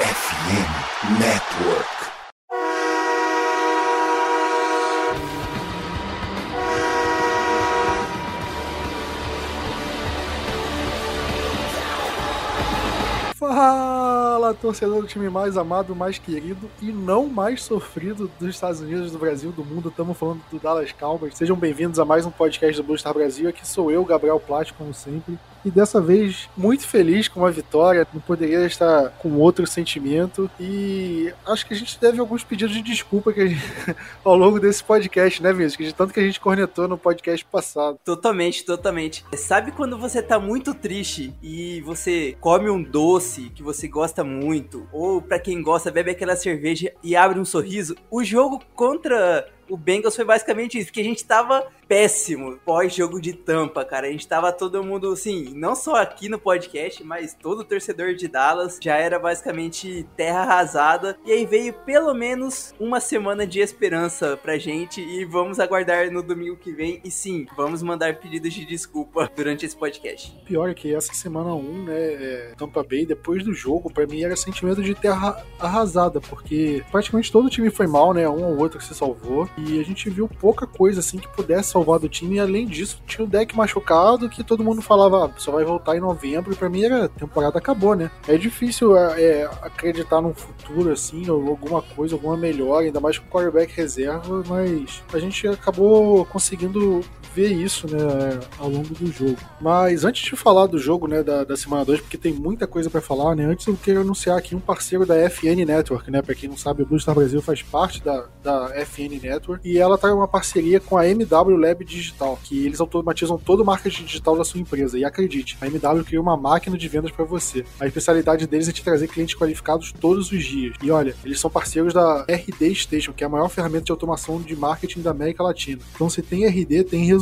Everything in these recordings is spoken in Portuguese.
FM Network. Fala, torcedor do time mais amado, mais querido e não mais sofrido dos Estados Unidos, do Brasil, do mundo. Estamos falando do Dallas Cowboys. Sejam bem-vindos a mais um podcast do Blue Star Brasil. Aqui sou eu, Gabriel Plat, como sempre e dessa vez muito feliz com a vitória. Não poderia estar com outro sentimento. E acho que a gente deve alguns pedidos de desculpa que gente, ao longo desse podcast, né, Vinícius? De tanto que a gente cornetou no podcast passado. Totalmente, totalmente. Sabe quando você tá muito triste e você come um doce que você gosta muito, ou para quem gosta, bebe aquela cerveja e abre um sorriso? O jogo contra o Bengals foi basicamente isso, porque a gente tava péssimo pós-jogo de tampa, cara. A gente tava todo mundo, assim, não só aqui no podcast, mas todo torcedor de Dallas já era basicamente terra arrasada. E aí veio pelo menos uma semana de esperança pra gente e vamos aguardar no domingo que vem. E sim, vamos mandar pedidos de desculpa durante esse podcast. Pior que essa semana 1, né, é, Tampa Bay, depois do jogo, pra mim era sentimento de terra arrasada, porque praticamente todo time foi mal, né, um ou outro que se salvou, e a gente viu pouca coisa assim que pudesse salvar do time. E além disso, tinha o deck machucado que todo mundo falava ah, só vai voltar em novembro. E pra mim a temporada acabou, né? É difícil é, é, acreditar num futuro assim, ou alguma coisa, alguma melhora, ainda mais com o quarterback reserva. Mas a gente acabou conseguindo ver isso, né, ao longo do jogo. Mas antes de falar do jogo, né, da, da semana 2, porque tem muita coisa para falar, né, antes eu quero anunciar aqui um parceiro da FN Network, né, para quem não sabe, o Blue Star Brasil faz parte da, da FN Network e ela tá em uma parceria com a MW Lab Digital, que eles automatizam todo o marketing digital da sua empresa. E acredite, a MW criou uma máquina de vendas para você. A especialidade deles é te trazer clientes qualificados todos os dias. E olha, eles são parceiros da RD Station, que é a maior ferramenta de automação de marketing da América Latina. Então, se tem RD, tem resultado.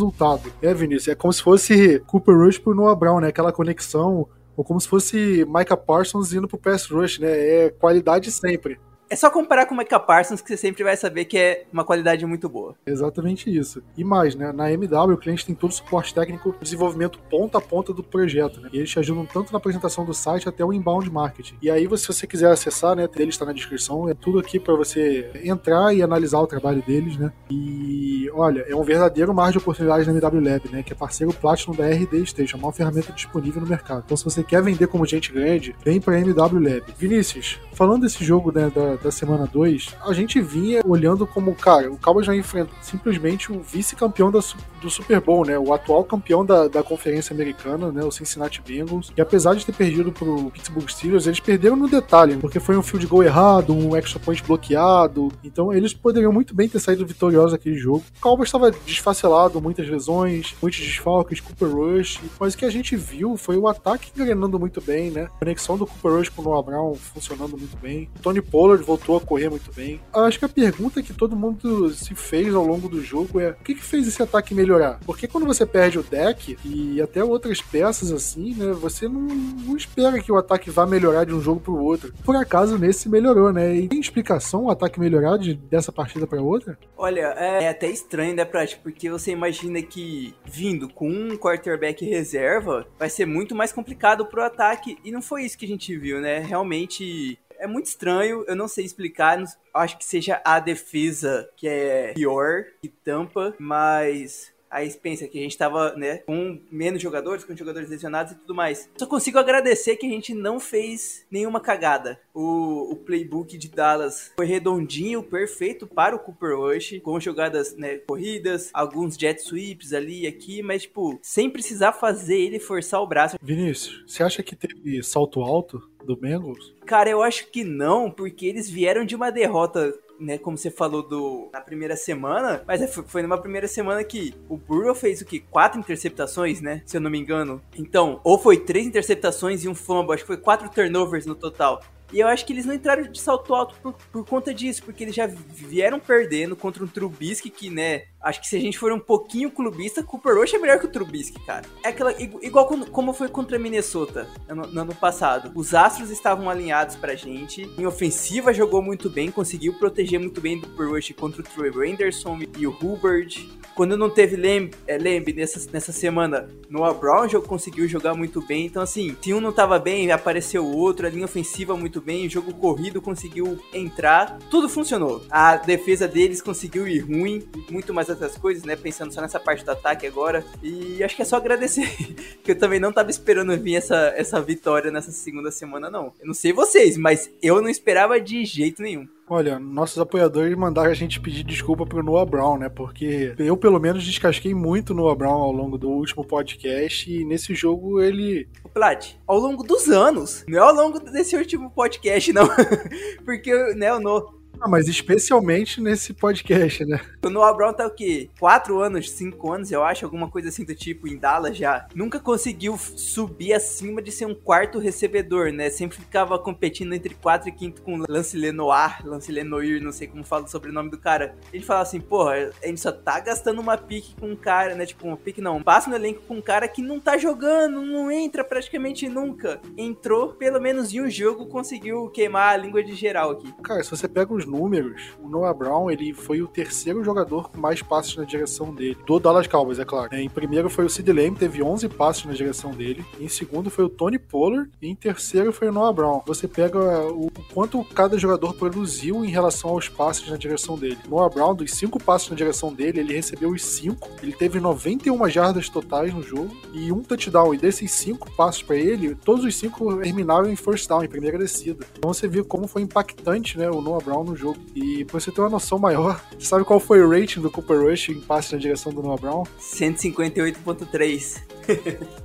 É, Vinícius, é como se fosse Cooper Rush pro Noah Brown, né? Aquela conexão ou como se fosse Micah Parsons indo pro pass rush, né? É qualidade sempre. É só comparar com o Micah Parsons que você sempre vai saber que é uma qualidade muito boa. Exatamente isso. E mais, né? Na MW, o cliente tem todo o suporte técnico, desenvolvimento ponta a ponta do projeto, né? E eles te ajudam tanto na apresentação do site até o inbound marketing. E aí, se você quiser acessar, né? Ele está na descrição. É tudo aqui para você entrar e analisar o trabalho deles, né? E olha, é um verdadeiro mar de oportunidades na MW Lab, né? Que é parceiro Platinum da RD Station, a maior ferramenta disponível no mercado. Então, se você quer vender como gente grande, vem para MW Lab. Vinícius, falando desse jogo, né? Da, da semana 2, a gente vinha olhando como, cara, o Cowboys já enfrenta simplesmente o vice-campeão do Super Bowl, né? O atual campeão da, da conferência americana, né? O Cincinnati Bengals. E apesar de ter perdido pro Pittsburgh Steelers, eles perderam no detalhe, porque foi um field goal errado, um extra point bloqueado. Então eles poderiam muito bem ter saído vitoriosos naquele jogo. O Cowboys estava desfacelado, muitas lesões, muitos desfalques, Cooper Rush. Mas o que a gente viu foi o ataque engrenando muito bem, né? A conexão do Cooper Rush com o Noah Brown funcionando muito bem. Tony Pollard voltou a correr muito bem. Acho que a pergunta que todo mundo se fez ao longo do jogo é o que, que fez esse ataque melhorar? Porque quando você perde o deck e até outras peças assim, né, você não, não espera que o ataque vá melhorar de um jogo pro outro. Por acaso nesse melhorou, né? E tem explicação o ataque melhorar de, dessa partida para outra? Olha, é até estranho, né, Prat? Porque você imagina que vindo com um quarterback reserva vai ser muito mais complicado pro ataque e não foi isso que a gente viu, né? Realmente é muito estranho, eu não sei explicar. Acho que seja a defesa que é pior que tampa, mas Aí pensa que a gente tava, né, com menos jogadores, com jogadores lesionados e tudo mais. Só consigo agradecer que a gente não fez nenhuma cagada. O, o playbook de Dallas foi redondinho, perfeito para o Cooper Rush, com jogadas, né, corridas, alguns jet sweeps ali e aqui, mas, tipo, sem precisar fazer ele forçar o braço. Vinícius, você acha que teve salto alto do Bengals? Cara, eu acho que não, porque eles vieram de uma derrota né, como você falou do na primeira semana, mas é, foi numa primeira semana que o Burrow fez o que? Quatro interceptações, né? Se eu não me engano. Então, ou foi três interceptações e um fumble, acho que foi quatro turnovers no total. E eu acho que eles não entraram de salto alto por, por conta disso, porque eles já vieram perdendo contra um Trubisky que, né, acho que se a gente for um pouquinho clubista, Cooper Rush é melhor que o Trubisky, cara. É aquela, igual como foi contra Minnesota no, no ano passado. Os astros estavam alinhados pra gente, em ofensiva jogou muito bem, conseguiu proteger muito bem do Cooper Rush contra o Troy Anderson e o Hubbard. Quando não teve Lamb, é, Lamb nessa, nessa semana, Noah Brown conseguiu jogar muito bem. Então, assim, se um não tava bem, apareceu o outro, a linha ofensiva muito muito bem, o jogo corrido conseguiu entrar, tudo funcionou. A defesa deles conseguiu ir ruim, muito mais outras coisas, né? Pensando só nessa parte do ataque agora. E acho que é só agradecer, que eu também não tava esperando vir essa, essa vitória nessa segunda semana, não. Eu não sei vocês, mas eu não esperava de jeito nenhum. Olha, nossos apoiadores mandaram a gente pedir desculpa pro Noah Brown, né? Porque eu, pelo menos, descasquei muito Noah Brown ao longo do último podcast e nesse jogo ele. Plat, ao longo dos anos, não é ao longo desse último podcast, não. Porque, né, o Noah ah, mas especialmente nesse podcast, né? O Noah Brown tá o quê? Quatro anos, cinco anos, eu acho, alguma coisa assim do tipo, em Dallas já. Nunca conseguiu subir acima de ser um quarto recebedor, né? Sempre ficava competindo entre quatro e quinto com Lance Lenoir, Lance Lenoir, não sei como fala o sobrenome do cara. Ele fala assim, porra, a gente só tá gastando uma pique com um cara, né? Tipo, uma pique não, passa no elenco com um cara que não tá jogando, não entra praticamente nunca. Entrou, pelo menos em um jogo, conseguiu queimar a língua de geral aqui. Cara, se você pega os números, o Noah Brown ele foi o terceiro jogador com mais passes na direção dele. Do Dallas Cowboys, é claro. Em primeiro foi o Sid Lamb, teve 11 passes na direção dele. Em segundo foi o Tony Pollard. E em terceiro foi o Noah Brown. Você pega o, quanto cada jogador produziu em relação aos passes na direção dele. Noah Brown, dos cinco passes na direção dele, ele recebeu os cinco. Ele teve 91 jardas totais no jogo e um touchdown. E desses cinco passes para ele, todos os cinco terminaram em first down, em primeira descida. Então você viu como foi impactante né, o Noah Brown no jogo. E pra você ter uma noção maior, sabe qual foi o rating do Cooper Rush em passe na direção do Noah Brown? 158.3.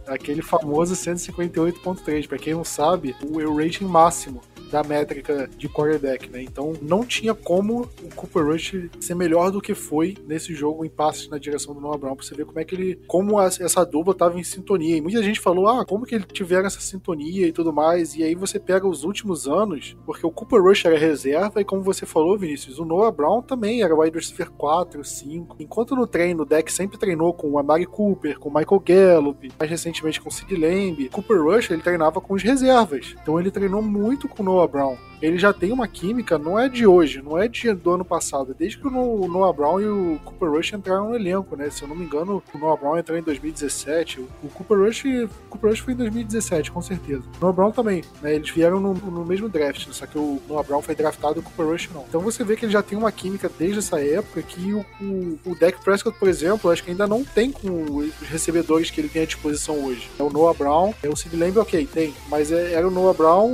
Aquele famoso 158.3. Pra quem não sabe, o rating máximo da métrica de quarterback, né? Então não tinha como o Cooper Rush ser melhor do que foi nesse jogo em passes na direção do Noah Brown, pra você ver como é que ele, como essa dupla tava em sintonia. E muita gente falou, ah, como que ele tiveram essa sintonia e tudo mais. E aí você pega os últimos anos, porque o Cooper Rush era reserva e como você falou, Vinícius, o Noah Brown também era wide receiver 4, 5. Enquanto no treino o deck sempre treinou com o Amari Cooper, com o Michael Gallup, mais recentemente com o Sid Lamb, Cooper Rush ele treinava com os reservas. Então ele treinou muito com o Noah Noah Brown ele já tem uma química, não é de hoje, não é de, do ano passado, é desde que o Noah Brown e o Cooper Rush entraram no elenco, né? Se eu não me engano, o Noah Brown entrou em 2017, o Cooper Rush, o Cooper Rush foi em 2017, com certeza. O Noah Brown também, né? Eles vieram no, no mesmo draft, só que o Noah Brown foi draftado e o Cooper Rush não. Então você vê que ele já tem uma química desde essa época que o, o, o Dak Prescott, por exemplo, acho que ainda não tem com os recebedores que ele tem à disposição hoje. É o Noah Brown, é o Sid Lamb, ok, tem, mas é, era o Noah Brown,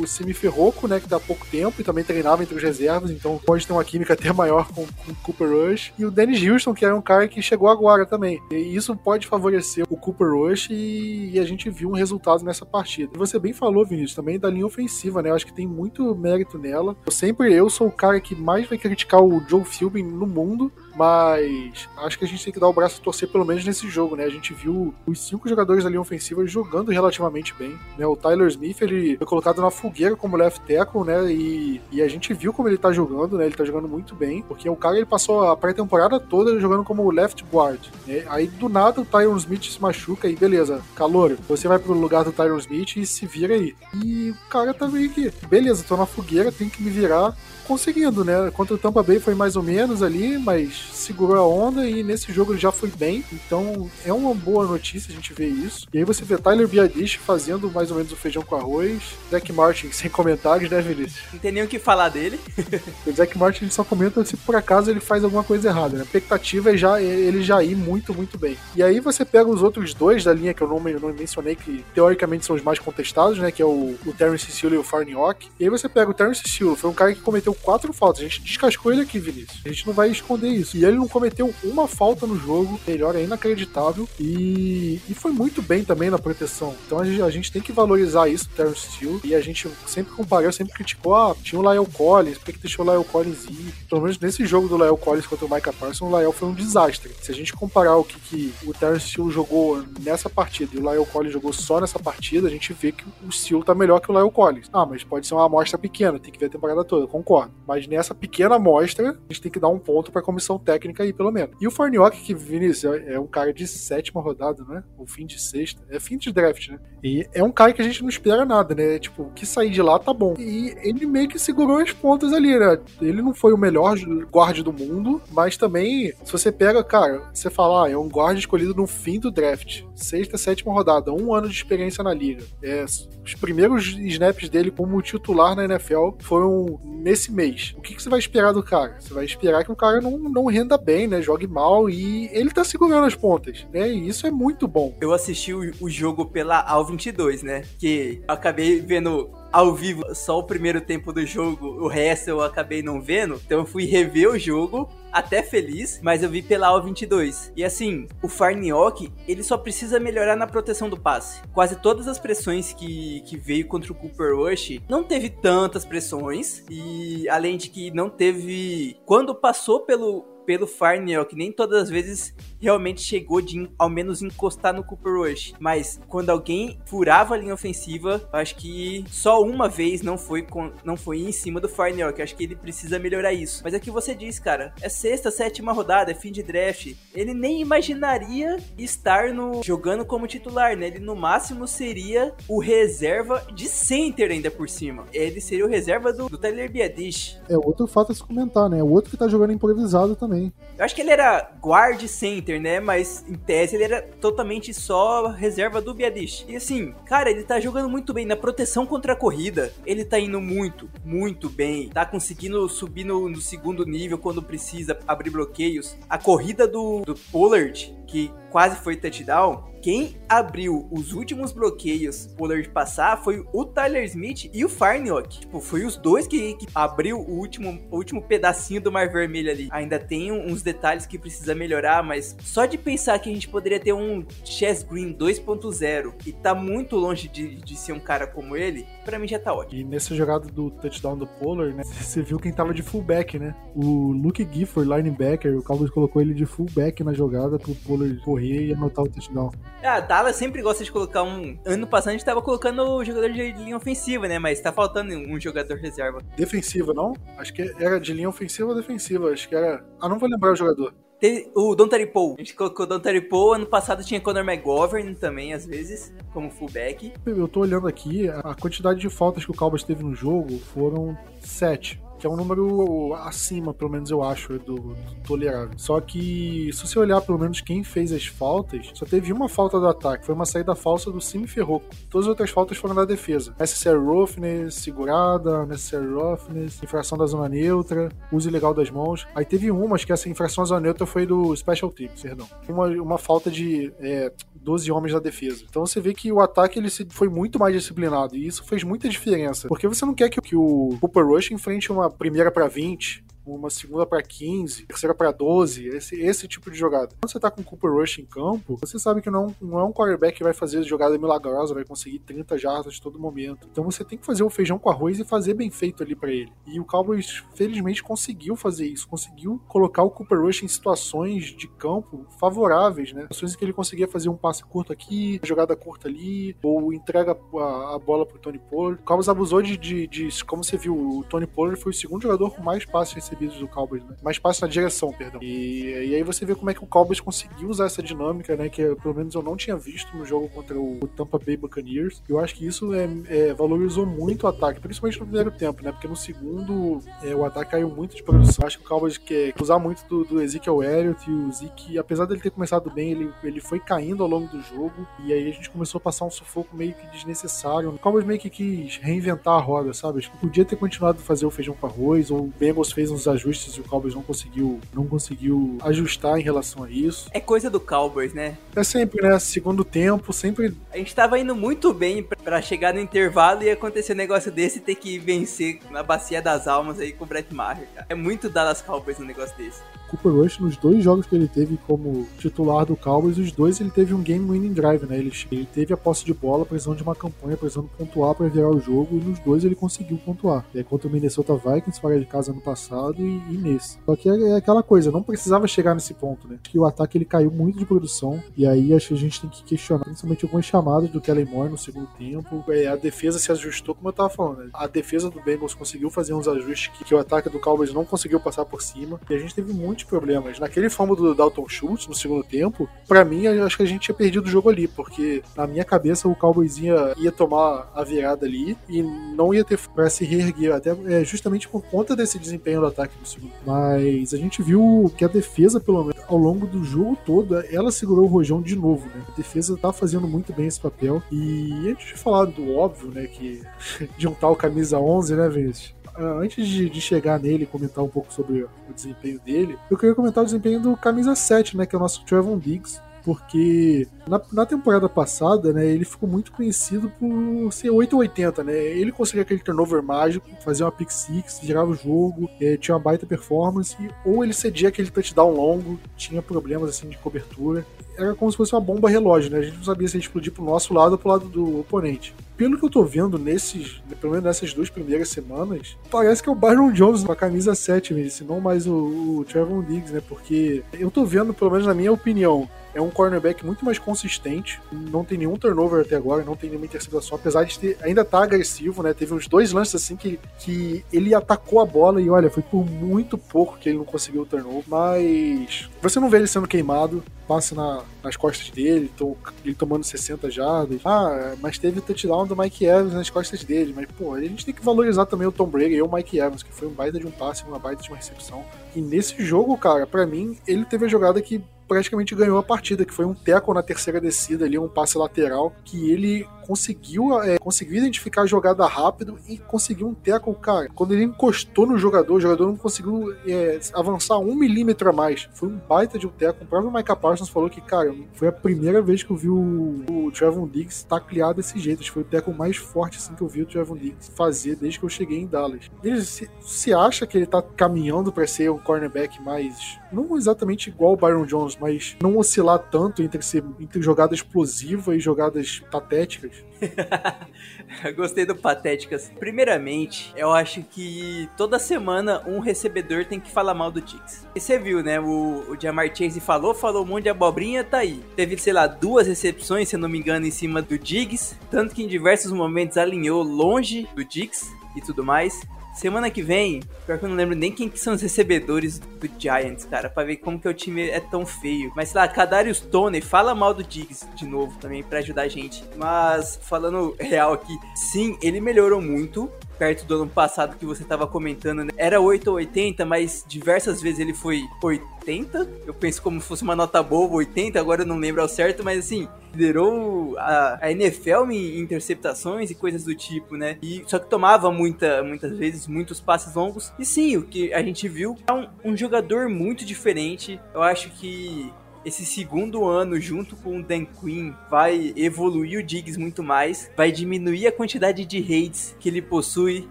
o Simi Ferroco, né, que dá pouco tempo e também treinava entre os reservas, então pode ter uma química até maior com, o Cooper Rush. E o Dennis Houston, que era um cara que chegou agora também. E isso pode favorecer o Cooper Rush e, e a gente viu um resultado nessa partida. E você bem falou, Vinícius, também da linha ofensiva, né? Eu acho que tem muito mérito nela. Eu sempre eu sou o cara que mais vai criticar o Joe Philbin no mundo, mas acho que a gente tem que dar o braço a torcer pelo menos nesse jogo, né? A gente viu os cinco jogadores da linha ofensiva jogando relativamente bem, né? O Tyler Smith, ele foi colocado na fogueira como left tackle, né? E, e a gente viu como ele tá jogando, né? Ele tá jogando muito bem, porque o cara ele passou a pré-temporada toda jogando como left guard, né? Aí do nada o Tyron Smith se machuca e beleza, calor, você vai pro lugar do Tyron Smith e se vira aí. E o cara tá meio que, beleza, tô na fogueira, tem que me virar conseguindo, né? Contra o Tampa Bay foi mais ou menos ali, mas segurou a onda e nesse jogo ele já foi bem. Então é uma boa notícia a gente ver isso. E aí você vê Tyler Biadish fazendo mais ou menos o feijão com arroz. Zack Martin sem comentários, né, Vinícius? Não tem nem o que falar dele. o Zack Martin só comenta se por acaso ele faz alguma coisa errada, né? A expectativa é já, ele já ir muito, muito bem. E aí você pega os outros dois da linha que eu não, não mencionei, que teoricamente são os mais contestados, né? Que é o, o Terrence Hill e o Farniok. E aí você pega o Terrence Hill, foi um cara que cometeu quatro faltas. A gente descascou ele aqui, Vinícius. A gente não vai esconder isso. E ele não cometeu uma falta no jogo. Melhor é inacreditável. E, e foi muito bem também na proteção. Então a gente, a gente tem que valorizar isso, o Terrence Steele. E a gente sempre comparou, sempre criticou. Ah, tinha o Lyle Collins, por que, deixou o Lyle Collins ir? Pelo menos nesse jogo do Lyle Collins contra o Micah Parsons, o Lyle foi um desastre. Se a gente comparar o que, que o Terrence Steele jogou nessa partida e o Lyle Collins jogou só nessa partida, a gente vê que o Steele tá melhor que o Lyle Collins. Ah, mas pode ser uma amostra pequena, tem que ver a temporada toda, concordo. Mas nessa pequena amostra, a gente tem que dar um ponto para a comissão técnica aí, pelo menos. E o Farniock, que Vinícius é um cara de sétima rodada, né? Ou fim de sexta. É fim de draft, né? E é um cara que a gente não espera nada, né? Tipo, o que sair de lá tá bom. E ele meio que segurou as pontas ali, né? Ele não foi o melhor guarda do mundo, mas também, se você pega, cara, você fala, ah, é um guarda escolhido no fim do draft. draft, sexta, sétima rodada, um ano de experiência na liga. É, os primeiros snaps dele como titular na NFL foram nesse mês. O que, que você vai esperar do cara? Você vai esperar que o cara não, não renda bem, né? Jogue mal e ele tá segurando as pontas, né? E isso é muito bom. Eu assisti o, o jogo pela Al 22, né? Que acabei vendo ao vivo só o primeiro tempo do jogo, o resto eu acabei não vendo. Então eu fui rever o jogo, até feliz, mas eu vi pela AO22. E assim, o Farniok, ele só precisa melhorar na proteção do passe. Quase todas as pressões que, que veio contra o Cooper Rush, não teve tantas pressões, e além de que não teve... Quando passou pelo pelo Farnell, nem todas as vezes realmente chegou de ao menos encostar no Cooper Rush. Mas quando alguém furava a linha ofensiva, acho que só uma vez não foi, com, não foi em cima do Farnell, que acho que ele precisa melhorar isso. Mas é o que você diz, cara. É sexta, sétima rodada, é fim de draft. Ele nem imaginaria estar no jogando como titular, né? Ele no máximo seria o reserva de center ainda por cima. Ele seria o reserva do, do Tyler Biadish. É outro fato a se comentar, né? O outro que tá jogando improvisado também. Eu acho que ele era guard center né? Mas em tese ele era totalmente só reserva do Biadish. E assim, cara, ele tá jogando muito bem na proteção contra a corrida. Ele tá indo muito, muito bem. Tá conseguindo subir no, no segundo nível quando precisa abrir bloqueios. A corrida do, do Pollard, que quase foi touchdown, quem abriu os últimos bloqueios Pollard passar foi o Tyler Smith e o Farniok. Tipo, foi os dois que, que abriu o último, o último pedacinho do Mar Vermelho ali. Ainda tem uns detalhes que precisa melhorar, mas só de pensar que a gente poderia ter um Chess Green 2.0 e tá muito longe de, de ser um cara como ele, para mim já tá ótimo. E nessa jogada do touchdown do Pollard, né, você viu quem tava de fullback, né? O Luke Gifford, linebacker, o Cowboys colocou ele de fullback na jogada pro Pollard correr e anotar o touchdown. Ah, Dallas sempre gosta de colocar um. Ano passado a gente tava colocando o jogador de linha ofensiva, né? Mas tá faltando um jogador reserva. Defensiva, não? Acho que era de linha ofensiva ou defensiva. Acho que era. Ah, não vou lembrar o jogador. Tem o Don Paul. A gente colocou o Don Paul. Ano passado tinha Conor McGovern também, às vezes, como fullback. Eu tô olhando aqui, a quantidade de faltas que o Cowboys teve no jogo foram sete que é um número acima, pelo menos eu acho, do, do, tolerável. Só que, se você olhar pelo menos quem fez as faltas, só teve uma falta do ataque, foi uma saída falsa do Simi Ferroco. Todas as outras faltas foram da defesa. Necessary roughness, segurada, necessary roughness, infração da zona neutra, uso ilegal das mãos. Aí teve uma, acho que essa infração da zona neutra foi do Special Teams, perdão. Uma, uma falta de é, 12 homens na defesa. Então você vê que o ataque ele foi muito mais disciplinado e isso fez muita diferença. Porque você não quer que, que o Cooper Rush enfrente uma primeira para 20, uma segunda para 15, terceira para 12, esse, esse tipo de jogada. Quando você tá com o Cooper Rush em campo, você sabe que não, não é um quarterback que vai fazer jogada milagrosa, vai conseguir 30 jardas de todo momento. Então você tem que fazer o feijão com arroz e fazer bem feito ali para ele. E o Cowboys, felizmente, conseguiu fazer isso, conseguiu colocar o Cooper Rush em situações de campo favoráveis, né? Situações em que ele conseguia fazer um passe curto aqui, jogada curta ali, ou entrega a, a bola pro Tony Pollard. O Cowboys abusou de, de, de, como você viu, o Tony Pollard foi o segundo jogador com mais passes recebidos do Cowboys, né? Mais passe na direção, perdão. E, e aí você vê como é que o Cowboys conseguiu usar essa dinâmica, né? Que pelo menos eu não tinha visto no jogo contra o, o Tampa Bay Buccaneers. Eu acho que isso é, é, valorizou muito o ataque, principalmente no primeiro tempo, né? Porque no segundo é, o ataque caiu muito de produção. Acho que o Cowboys quer usar muito do, do Ezekiel Elliott e o Zeke, apesar dele ter começado bem, ele, ele foi caindo ao longo do jogo. E aí a gente começou a passar um sufoco meio que desnecessário. O Cowboys meio que quis reinventar a roda, sabe? Acho que podia ter continuado a fazer o feijão com arroz, ou o Bengals fez uns ajustes e o Cowboys não conseguiu, não conseguiu ajustar em relação a isso. É coisa do Cowboys, né? É sempre, né? Segundo tempo, sempre. A gente tava indo muito bem para chegar no intervalo e acontecer um negócio desse e ter que vencer na bacia das almas aí com o Brett Maher, cara. É muito Dallas Cowboys um negócio desse. Cooper Rush, nos dois jogos que ele teve como titular do Cowboys, os dois ele teve um game winning drive, né? Ele, ele teve a posse de bola, precisando de uma campanha, precisando pontuar para virar o jogo, e nos dois ele conseguiu pontuar. É contra o Minnesota Vikings, fora de casa ano passado, e, e nesse. Só que é, é, aquela coisa, não precisava chegar nesse ponto, né? Que o ataque ele caiu muito de produção, e aí acho que a gente tem que questionar, principalmente algumas chamadas do Kellen Moore no segundo tempo. É, a defesa se ajustou, como eu tava falando, né? A defesa do Bengals conseguiu fazer uns ajustes que, que o ataque do Cowboys não conseguiu passar por cima, e a gente teve muito muitos problemas. Naquele fumble do Dalton Schultz no segundo tempo, para mim, acho que a gente tinha perdido o jogo ali, porque na minha cabeça o Cowboys ia, ia tomar a virada ali e não ia ter pra se reerguer, até é, justamente por conta desse desempenho do ataque no segundo. Mas a gente viu que a defesa, pelo menos, ao longo do jogo todo, ela segurou o Rojão de novo, né? A defesa tá fazendo muito bem esse papel. E antes de falar do óbvio, né, que de um tal camisa 11, né, Vinícius? Ah, antes de, de, chegar nele e comentar um pouco sobre o desempenho dele, eu queria comentar o desempenho do camisa 7, né, que é o nosso Trevon Diggs, porque na, na, temporada passada, né, ele ficou muito conhecido por ser 880, né? Ele conseguia aquele turnover mágico, fazia uma pick six, virava o jogo, é, tinha uma baita performance, ou ele cedia aquele touchdown longo, tinha problemas assim de cobertura. Era como se fosse uma bomba relógio, né? A gente não sabia se ia explodir pro nosso lado ou pro lado do oponente pelo que eu tô vendo nesses, pelo menos nessas duas primeiras semanas, parece que é o Byron Jones com a camisa 7 mesmo, se não mais o, o Trevor Diggs, né? Porque eu tô vendo, pelo menos na minha opinião, é um cornerback muito mais consistente, não tem nenhum turnover até agora, não tem nenhuma interceptação, apesar de ter, ainda tá agressivo, né? Teve uns dois lances assim que, que ele atacou a bola e olha, foi por muito pouco que ele não conseguiu o turnover, mas você não vê ele sendo queimado, passe na, nas costas dele, tô, ele tomando 60 jardas. Ah, mas teve touchdown do Mike Evans nas costas dele, mas pô, a gente tem que valorizar também o Tom Brady e o Mike Evans, que foi um baita de um passe, uma baita de uma recepção. E nesse jogo, cara, para mim, ele teve a jogada que praticamente ganhou a partida, que foi um teco na terceira descida ali, um passe lateral, que ele conseguiu, é, conseguiu identificar a jogada rápido e conseguiu um teco, cara. Quando ele encostou no jogador, o jogador não conseguiu é, avançar um milímetro a mais. Foi um baita de um teco. O próprio Micah Parsons falou que, cara, foi a primeira vez que eu vi o, o Trevon Diggs taclear desse jeito. Foi o teco mais forte assim, que eu vi o Trevon Diggs fazer desde que eu cheguei em Dallas. Ele se, se acha que ele tá caminhando para ser um cornerback mais. Não exatamente igual o Byron Jones, mas não oscilar tanto entre, ser, entre jogada explosiva e jogadas patéticas. Gostei do Patéticas. Primeiramente, eu acho que toda semana um recebedor tem que falar mal do Tix. E você viu, né? O, o Jamar Chase falou, falou um monte de abobrinha, tá aí. Teve, sei lá, duas recepções, se eu não me engano, em cima do Diggs. Tanto que em diversos momentos alinhou longe do Diggs e tudo mais. Semana que vem, pior que eu não lembro nem quem que são os recebedores do Giants, cara, pra ver como que o time é tão feio. Mas sei lá, Kadarius Tony fala mal do Diggs de novo também para ajudar a gente. Mas falando real aqui, sim, ele melhorou muito perto do ano passado que você estava comentando, né? Era 8 ou 80, mas diversas vezes ele foi 80. Eu penso como se fosse uma nota boa, 80, agora eu não lembro ao certo, mas assim, liderou a, a NFL em interceptações e coisas do tipo, né? E só que tomava muita, muitas vezes muitos passes longos. E sim, o que a gente viu é um, um jogador muito diferente. Eu acho que esse segundo ano, junto com o Dan Quinn, vai evoluir o Diggs muito mais, vai diminuir a quantidade de hates que ele possui.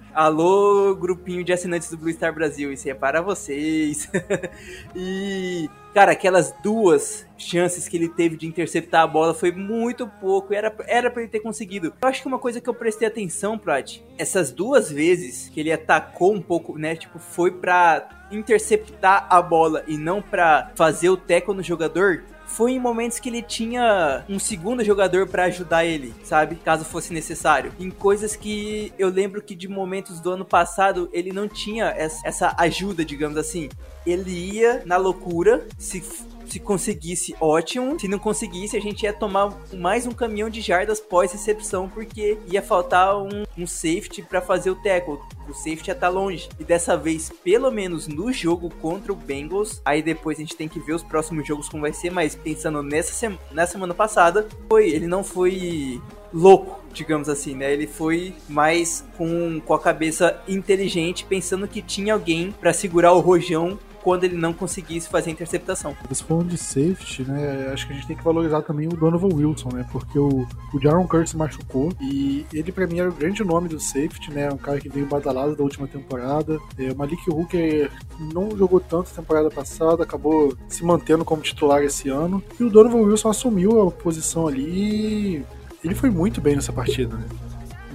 Alô, grupinho de assinantes do Blue Star Brasil, isso é para vocês. e Cara, aquelas duas chances que ele teve de interceptar a bola foi muito pouco. Era, era pra ele ter conseguido. Eu acho que uma coisa que eu prestei atenção, Prat, essas duas vezes que ele atacou um pouco, né? Tipo, foi pra interceptar a bola e não pra fazer o teco no jogador foi em momentos que ele tinha um segundo jogador para ajudar ele, sabe? Caso fosse necessário. Em coisas que eu lembro que de momentos do ano passado ele não tinha essa ajuda, digamos assim. Ele ia na loucura, se se conseguisse, ótimo. Se não conseguisse, a gente ia tomar mais um caminhão de jardas pós-recepção, porque ia faltar um, um safety para fazer o tackle. O safety estar tá longe. E dessa vez, pelo menos no jogo contra o Bengals, aí depois a gente tem que ver os próximos jogos como vai ser, mas pensando nessa, sema semana passada, foi, ele não foi louco, digamos assim, né? Ele foi mais com, com a cabeça inteligente, pensando que tinha alguém para segurar o rojão quando ele não conseguisse fazer a interceptação. Você falando de safety, né? Acho que a gente tem que valorizar também o Donovan Wilson, né? Porque o, o Jaron Curtis machucou e ele para mim era o grande nome do safety, né? Um cara que veio badalado da última temporada. É, o Malik Hooker não jogou tanto temporada passada, acabou se mantendo como titular esse ano. E o Donovan Wilson assumiu a posição ali e ele foi muito bem nessa partida, né?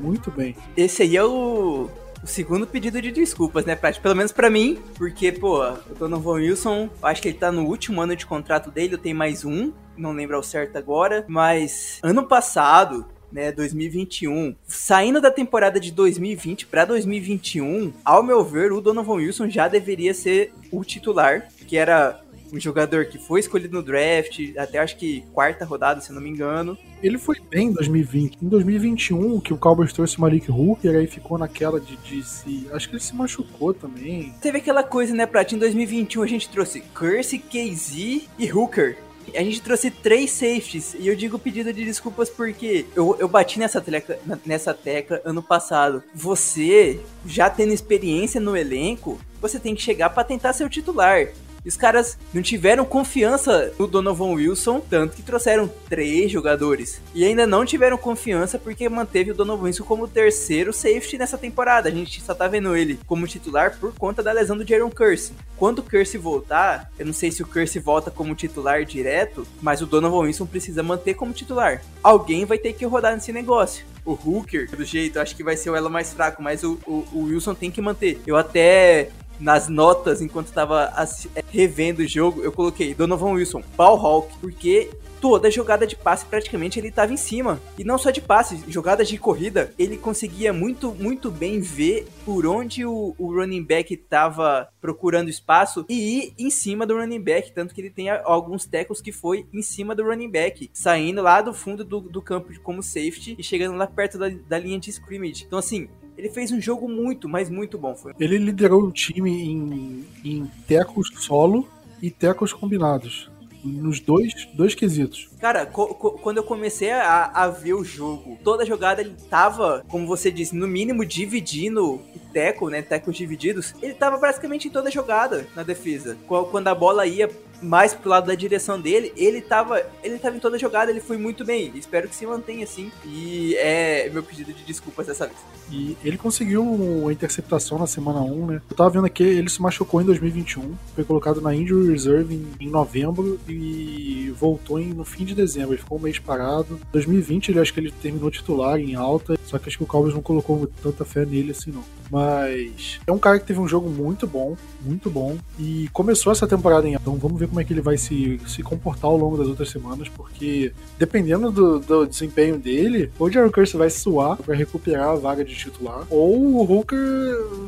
Muito bem. Esse aí é o o segundo pedido de desculpas, né, Prati? Pelo menos para mim, porque, pô, o Donovan Wilson, acho que ele tá no último ano de contrato dele, eu tenho mais um, não lembro ao certo agora, mas ano passado, né, 2021. Saindo da temporada de 2020 para 2021, ao meu ver, o Donovan Wilson já deveria ser o titular, que era um jogador que foi escolhido no draft, até acho que quarta rodada, se não me engano. Ele foi bem em 2020. Em 2021, que o Cowboys trouxe o Malik Hooker, aí ficou naquela de, de se. Acho que ele se machucou também. Teve aquela coisa, né, Prat? Em 2021 a gente trouxe Curse, KZ e Hooker. A gente trouxe três safeties e eu digo pedido de desculpas porque eu, eu bati nessa tecla, nessa tecla ano passado. Você, já tendo experiência no elenco, você tem que chegar para tentar ser o titular. Os caras não tiveram confiança no Donovan Wilson, tanto que trouxeram três jogadores. E ainda não tiveram confiança porque manteve o Donovan Wilson como terceiro safety nessa temporada. A gente só tá vendo ele como titular por conta da lesão do Jaron Curse. Quando o Curse voltar, eu não sei se o Curse volta como titular direto, mas o Donovan Wilson precisa manter como titular. Alguém vai ter que rodar nesse negócio o Hooker, do jeito, acho que vai ser o elo mais fraco, mas o, o, o Wilson tem que manter. Eu até nas notas, enquanto estava é, revendo o jogo, eu coloquei Donovan Wilson, Ball Hawk, porque toda jogada de passe praticamente ele estava em cima. E não só de passe, jogadas de corrida, ele conseguia muito, muito bem ver por onde o, o running back estava procurando espaço e ir em cima do running back. Tanto que ele tem alguns tackles que foi em cima do running back, saindo lá do fundo do, do campo como safety e chegando lá perto da, da linha de scrimmage. Então, assim, ele fez um jogo muito, mas muito bom. Foi. Ele liderou o time em, em tecos solo e tecos combinados. Nos dois, dois quesitos. Cara, co co quando eu comecei a, a, ver o jogo, toda jogada ele tava, como você disse, no mínimo dividindo o teco, né? Tecos divididos. Ele tava praticamente em toda jogada na defesa. Quando a bola ia mais pro lado da direção dele, ele tava, ele tava em toda jogada, ele foi muito bem. Espero que se mantenha assim. E é meu pedido de desculpas dessa vez. E ele conseguiu uma interceptação na semana 1, né? Eu tava vendo aqui, ele se machucou em 2021, foi colocado na Injury Reserve em, em novembro e voltou em, no fim de dezembro. Ele ficou um mês parado. 2020, ele acho que ele terminou titular em alta, só que acho que o Cowboys não colocou tanta fé nele assim, não. Mas é um cara que teve um jogo muito bom, muito bom. E começou essa temporada em então vamos ver como é que ele vai se, se comportar ao longo das outras semanas, porque dependendo do, do desempenho dele, ou o Jaron Curse vai suar, vai recuperar a vaga de titular, ou o Hooker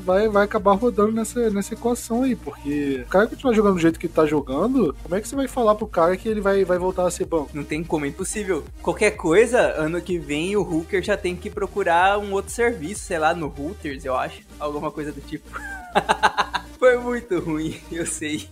vai, vai acabar rodando nessa, nessa equação aí, porque o cara continuar jogando do jeito que tá jogando, como é que você vai falar pro cara que ele vai, vai voltar a ser bom? Não tem como, é impossível. Qualquer coisa, ano que vem o Hooker já tem que procurar um outro serviço, sei lá, no Hooters, eu acho, alguma coisa do tipo. Foi muito ruim, eu sei.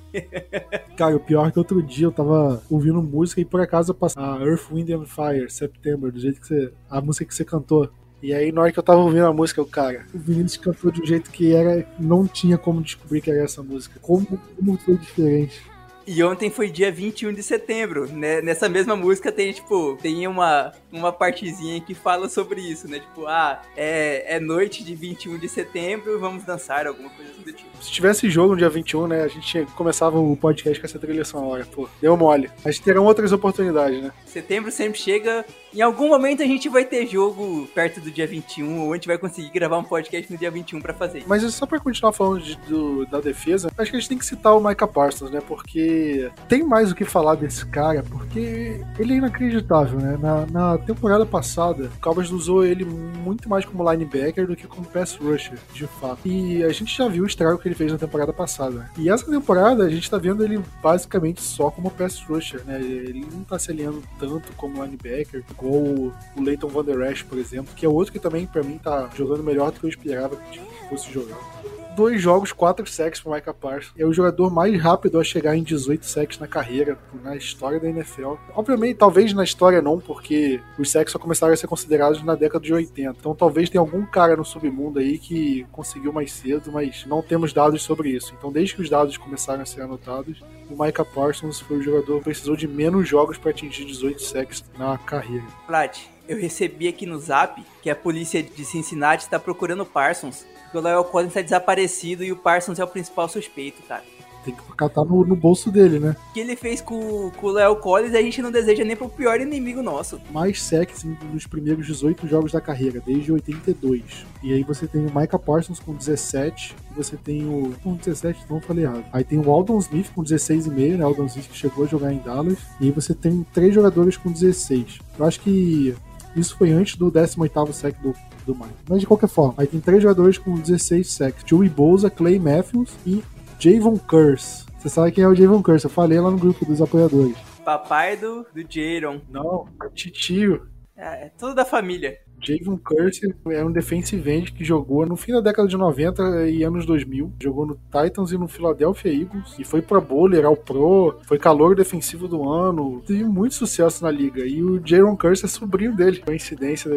Cara, o pior é que outro dia eu tava ouvindo música e por acaso passou a Earth, Wind and Fire, September, do jeito que você. a música que você cantou. E aí, na hora que eu tava ouvindo a música, o cara, o Vinícius cantou de um jeito que era. Não tinha como descobrir que era essa música. Como, como foi diferente. E ontem foi dia 21 de setembro, né? Nessa mesma música tem, tipo, tem uma, uma partezinha que fala sobre isso, né? Tipo, ah, é, é noite de 21 de setembro, vamos dançar, alguma coisa assim do tipo. Se tivesse jogo no dia 21, né? A gente começava o podcast com essa trilha sonora, pô. Deu mole. Mas terão outras oportunidades, né? Setembro sempre chega. Em algum momento a gente vai ter jogo perto do dia 21, ou a gente vai conseguir gravar um podcast no dia 21 para fazer. Mas só pra continuar falando de, do, da defesa, acho que a gente tem que citar o Micah Parsons, né? Porque tem mais o que falar desse cara, porque ele é inacreditável, né? Na, na temporada passada, o Cowboys usou ele muito mais como linebacker do que como pass rusher, de fato. E a gente já viu o estrago que ele fez na temporada passada. E essa temporada a gente tá vendo ele basicamente só como pass rusher, né? Ele não tá se alinhando tanto como linebacker, igual o Leighton Van Der Esch, por exemplo, que é outro que também para mim tá jogando melhor do que eu esperava que fosse jogar dois jogos, quatro sacks pro Micah Parsons. É o jogador mais rápido a chegar em 18 sacks na carreira, na história da NFL. Obviamente, talvez na história não, porque os sacks só começaram a ser considerados na década de 80. Então talvez tenha algum cara no submundo aí que conseguiu mais cedo, mas não temos dados sobre isso. Então desde que os dados começaram a ser anotados, o Micah Parsons foi o jogador que precisou de menos jogos para atingir 18 sacks na carreira. Plat, eu recebi aqui no Zap que a polícia de Cincinnati está procurando Parsons que o Léo Collins tá desaparecido e o Parsons é o principal suspeito, cara. Tem que catar no, no bolso dele, né? O que ele fez com, com o Léo Collins a gente não deseja nem pro pior inimigo nosso. Mais sacks nos primeiros 18 jogos da carreira, desde 82. E aí você tem o Micah Parsons com 17, e você tem o. Com 17, não falei errado. Aí tem o Aldon Smith com 16,5, né? Aldon Smith que chegou a jogar em Dallas. E aí você tem três jogadores com 16. Eu acho que isso foi antes do 18º sec do, do Mike. Mas de qualquer forma, aí tem três jogadores com 16 sacks: Joey Bosa, Clay Matthews e Javon Curse. Você sabe quem é o Javon Curse, eu falei lá no grupo dos apoiadores. Papai do, do Jaron. Não, é titio. É, é tudo da família. Javon Curse é um defensive end que jogou no fim da década de 90 e anos 2000. Jogou no Titans e no Philadelphia Eagles. E foi pro Bowler, ao Pro. Foi calor defensivo do ano. Teve muito sucesso na liga. E o Jaron Curse é sobrinho dele. Coincidência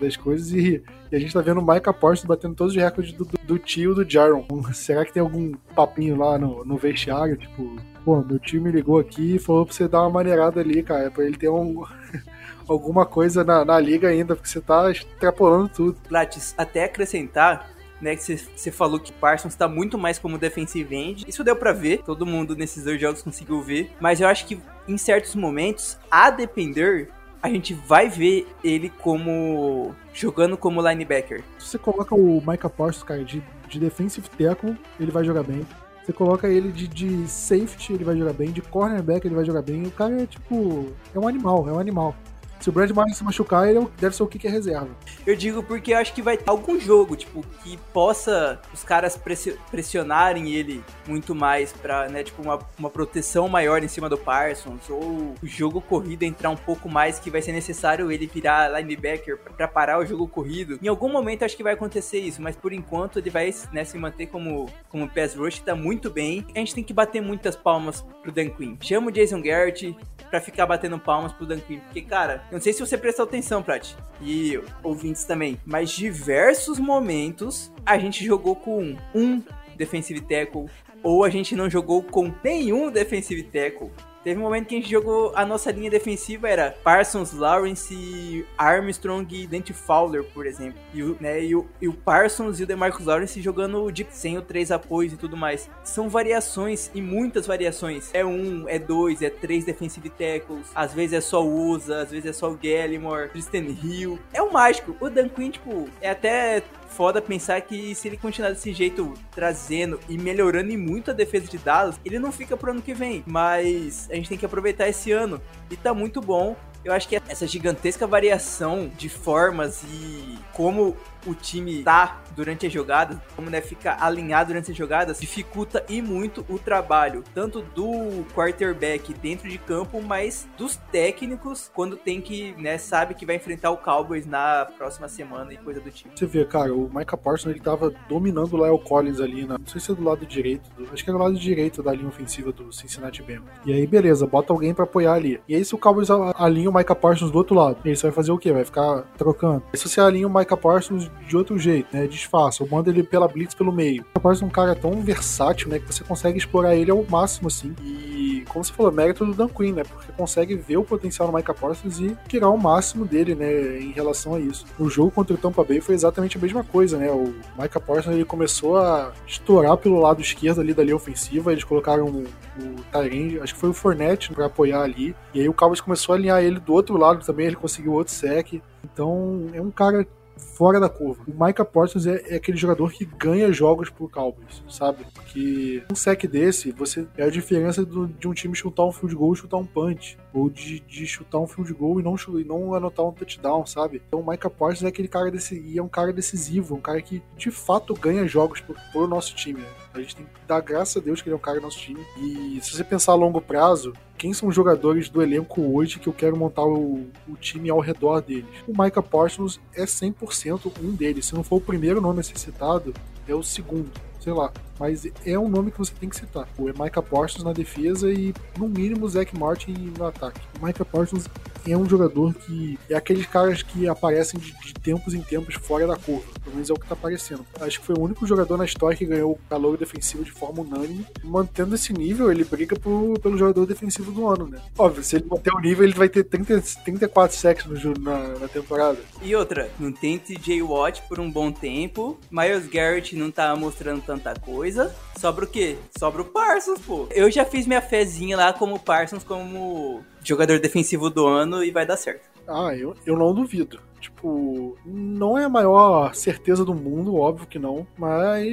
das coisas. E, e, a gente tá vendo o Micah Parsons batendo todos os recordes do, do, do tio do Jaron. Será que tem algum papinho lá no, no vestiário? Tipo, pô, meu tio me ligou aqui e falou pra você dar uma maneirada ali, cara. Pra ele ter um alguma coisa na, na liga ainda, porque você tá extrapolando tudo. Lattes, até acrescentar, né, que você falou que Parsons tá muito mais como defensive end. Isso deu para ver, todo mundo nesses dois jogos conseguiu ver, mas eu acho que em certos momentos, a depender, a gente vai ver ele como jogando como linebacker. Se você coloca o Micah Parsons, cara, de, de defensive tackle, ele vai jogar bem. Você coloca ele de, de safety, ele vai jogar bem. De cornerback, ele vai jogar bem. O cara é tipo. É um animal, é um animal. Se o Brad Martin se machucar, ele é deve ser o que é reserva. Eu digo porque eu acho que vai ter algum jogo, tipo, que possa os caras pressionarem ele muito mais pra, né, tipo, uma, uma proteção maior em cima do Parsons, ou o jogo corrido entrar um pouco mais, que vai ser necessário ele virar linebacker pra parar o jogo corrido. Em algum momento acho que vai acontecer isso, mas por enquanto ele vai né, se manter como, como pass rush, tá muito bem. A gente tem que bater muitas palmas pro Dan Quinn. Chama o Jason Garrett, pra ficar batendo palmas pro Dan Quinn. Porque, cara, não sei se você prestou atenção, Prat, e ouvintes também, mas diversos momentos a gente jogou com um defensive tackle, ou a gente não jogou com nenhum defensive tackle. Teve um momento que a gente jogou a nossa linha defensiva era Parsons, Lawrence, Armstrong e Dante Fowler, por exemplo. E o, né, e o, e o Parsons e o DeMarcus Lawrence jogando de, sem o três apoios e tudo mais. São variações e muitas variações. É um, é dois, é três defensive tackles. Às vezes é só o Usa, às vezes é só o Gallimore, Tristan Hill. É o mágico. O Dan Quinn, tipo, é até foda pensar que se ele continuar desse jeito, trazendo e melhorando muito a defesa de Dallas, ele não fica pro ano que vem. Mas a gente tem que aproveitar esse ano. E tá muito bom. Eu acho que essa gigantesca variação de formas e como o time tá durante as jogadas, como né, fica alinhado durante as jogadas, dificulta e muito o trabalho, tanto do quarterback dentro de campo, mas dos técnicos quando tem que, né, sabe que vai enfrentar o Cowboys na próxima semana e coisa do tipo. Você vê, cara, o Micah Parsons ele tava dominando o Lyle Collins ali, na, não sei se é do lado direito, do, acho que é do lado direito da linha ofensiva do Cincinnati Bengals. E aí, beleza, bota alguém para apoiar ali. E aí, se o Cowboys alinha o Micah Parsons do outro lado, ele vai fazer o quê? Vai ficar trocando. E se você alinha o Micah Parsons de outro jeito, né? Disfarça, ou manda ele pela blitz pelo meio. Parece um cara tão versátil, né? Que você consegue explorar ele ao máximo, assim. E, como você falou, mérito do Dan Quinn, né? Porque consegue ver o potencial no Micah Parsons e tirar o máximo dele, né? Em relação a isso. O jogo contra o Tampa Bay foi exatamente a mesma coisa, né? O Micah Parsons ele começou a estourar pelo lado esquerdo ali da linha ofensiva. Eles colocaram o, o Tyrande, acho que foi o Fournette para apoiar ali. E aí o Cowboys começou a alinhar ele do outro lado também. Ele conseguiu outro sec. Então é um cara fora da curva. O Micah Parsons é, é, aquele jogador que ganha jogos por Cowboys, sabe? Porque um sec desse, você é a diferença do, de um time chutar um field goal e chutar um punch. Ou de, de chutar um field goal e não, e não anotar um touchdown, sabe? Então o Micah Parsons é aquele cara desse, é um cara decisivo, um cara que de fato ganha jogos por, por nosso time. Né? A gente tem que dar graças a Deus que ele é um cara do nosso time. E se você pensar a longo prazo, quem são os jogadores do elenco hoje que eu quero montar o, o time ao redor deles? O Micah Parsons é 100% um deles. Se não for o primeiro nome a ser citado, é o segundo sei lá. Mas é um nome que você tem que citar. O Micah Parsons na defesa e, no mínimo, o Zach Martin no ataque. O Micah Parsons é um jogador que é aqueles caras que aparecem de, de, tempos em tempos fora da curva. Pelo menos é o que tá aparecendo. Acho que foi o único jogador na história que ganhou o calor defensivo de forma unânime. Mantendo esse nível, ele briga por, pelo jogador defensivo do ano, né? Óbvio, se ele manter o nível, ele vai ter 30, 34 sacks no, na, na temporada. E outra, não tem TJ Watt por um bom tempo. Miles Garrett não tá mostrando tanta coisa. Sobra o quê? Sobra o Parsons, pô. Eu já fiz minha fezinha lá como Parsons como jogador defensivo do ano e vai dar certo. Ah, eu, eu não duvido. Tipo, não é a maior certeza do mundo, óbvio que não. Mas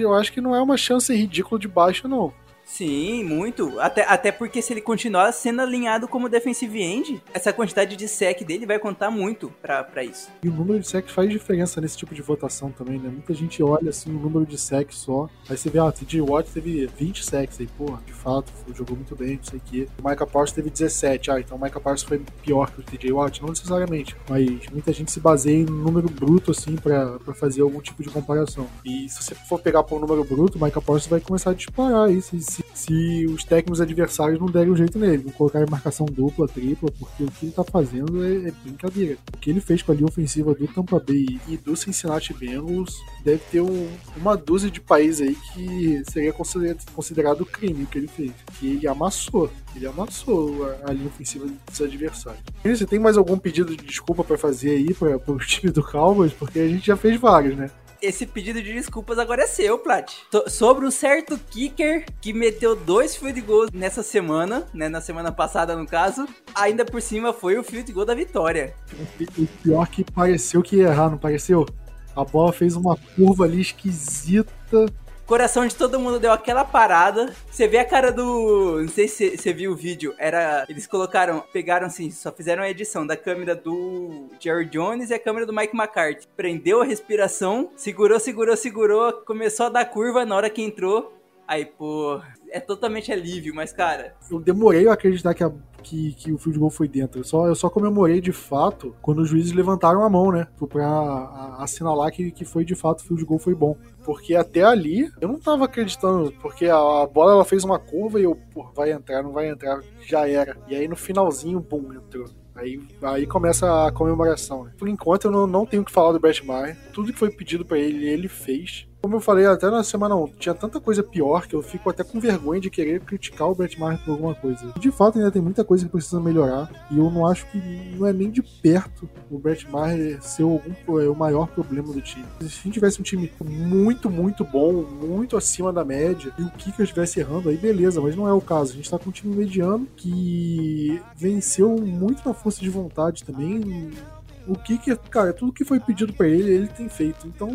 eu acho que não é uma chance ridícula de baixa, não. Sim, muito. Até, até porque se ele continuar sendo alinhado como defensive end, essa quantidade de sec dele vai contar muito pra, isso. E o número de sec faz diferença nesse tipo de votação também, né? Muita gente olha assim o número de sec só. Aí você vê, ah, TJ Watt teve 20 secs aí, porra, de fato, jogou muito bem, não sei o quê. O Micah Parsons teve 17. Ah, então o Micah Parsons foi pior que o TJ Watt? Não necessariamente. Mas muita gente se baseia em número bruto, assim, pra fazer algum tipo de comparação. E se você for pegar por um número bruto, o Micah Parsons vai começar a disparar. Se, se se os técnicos adversários não derem um jeito nele, não colocar em marcação dupla, tripla, porque o que ele tá fazendo é, é brincadeira. O que ele fez com a linha ofensiva do Tampa Bay e do Cincinnati Bengals deve ter um, uma dúzia de países aí que seria considerado, considerado crime o que ele fez. Que ele amassou. Ele amassou a, a linha ofensiva dos adversários. E você tem mais algum pedido de desculpa para fazer aí para o time do Cowboys? Porque a gente já fez vários, né? Esse pedido de desculpas agora é seu, Plat. Sobre um certo kicker que meteu dois field goals nessa semana, né? Na semana passada, no caso. Ainda por cima foi o field goal da vitória. O pior que pareceu que ia errar, não pareceu? A bola fez uma curva ali esquisita coração de todo mundo deu aquela parada. Você vê a cara do. Não sei se você viu o vídeo. Era. Eles colocaram. Pegaram assim, só fizeram a edição da câmera do Jerry Jones e a câmera do Mike McCarthy. Prendeu a respiração, segurou, segurou, segurou. Começou a dar curva na hora que entrou. Aí, pô, é totalmente alívio, mas, cara. Eu demorei a acreditar que a que, que o field goal foi dentro. Eu só, eu só comemorei de fato quando os juízes levantaram a mão, né? Pra assinalar que, que foi de fato o field goal foi bom. Porque até ali eu não tava acreditando, porque a, a bola ela fez uma curva e eu, pô, vai entrar, não vai entrar, já era. E aí no finalzinho, bum, entrou. Aí, aí começa a comemoração. Né? Por enquanto eu não, não tenho o que falar do Brett Maher. Tudo que foi pedido para ele, ele fez. Como eu falei até na semana 1, tinha tanta coisa pior que eu fico até com vergonha de querer criticar o Maher por alguma coisa. De fato, ainda tem muita coisa que precisa melhorar. E eu não acho que não é nem de perto o Brett Maher ser algum, é, o maior problema do time. Se a gente tivesse um time muito, muito bom, muito acima da média, e o Kicker estivesse errando, aí beleza, mas não é o caso. A gente tá com um time mediano que venceu muito na força de vontade também o que que, cara, tudo que foi pedido para ele, ele tem feito. Então,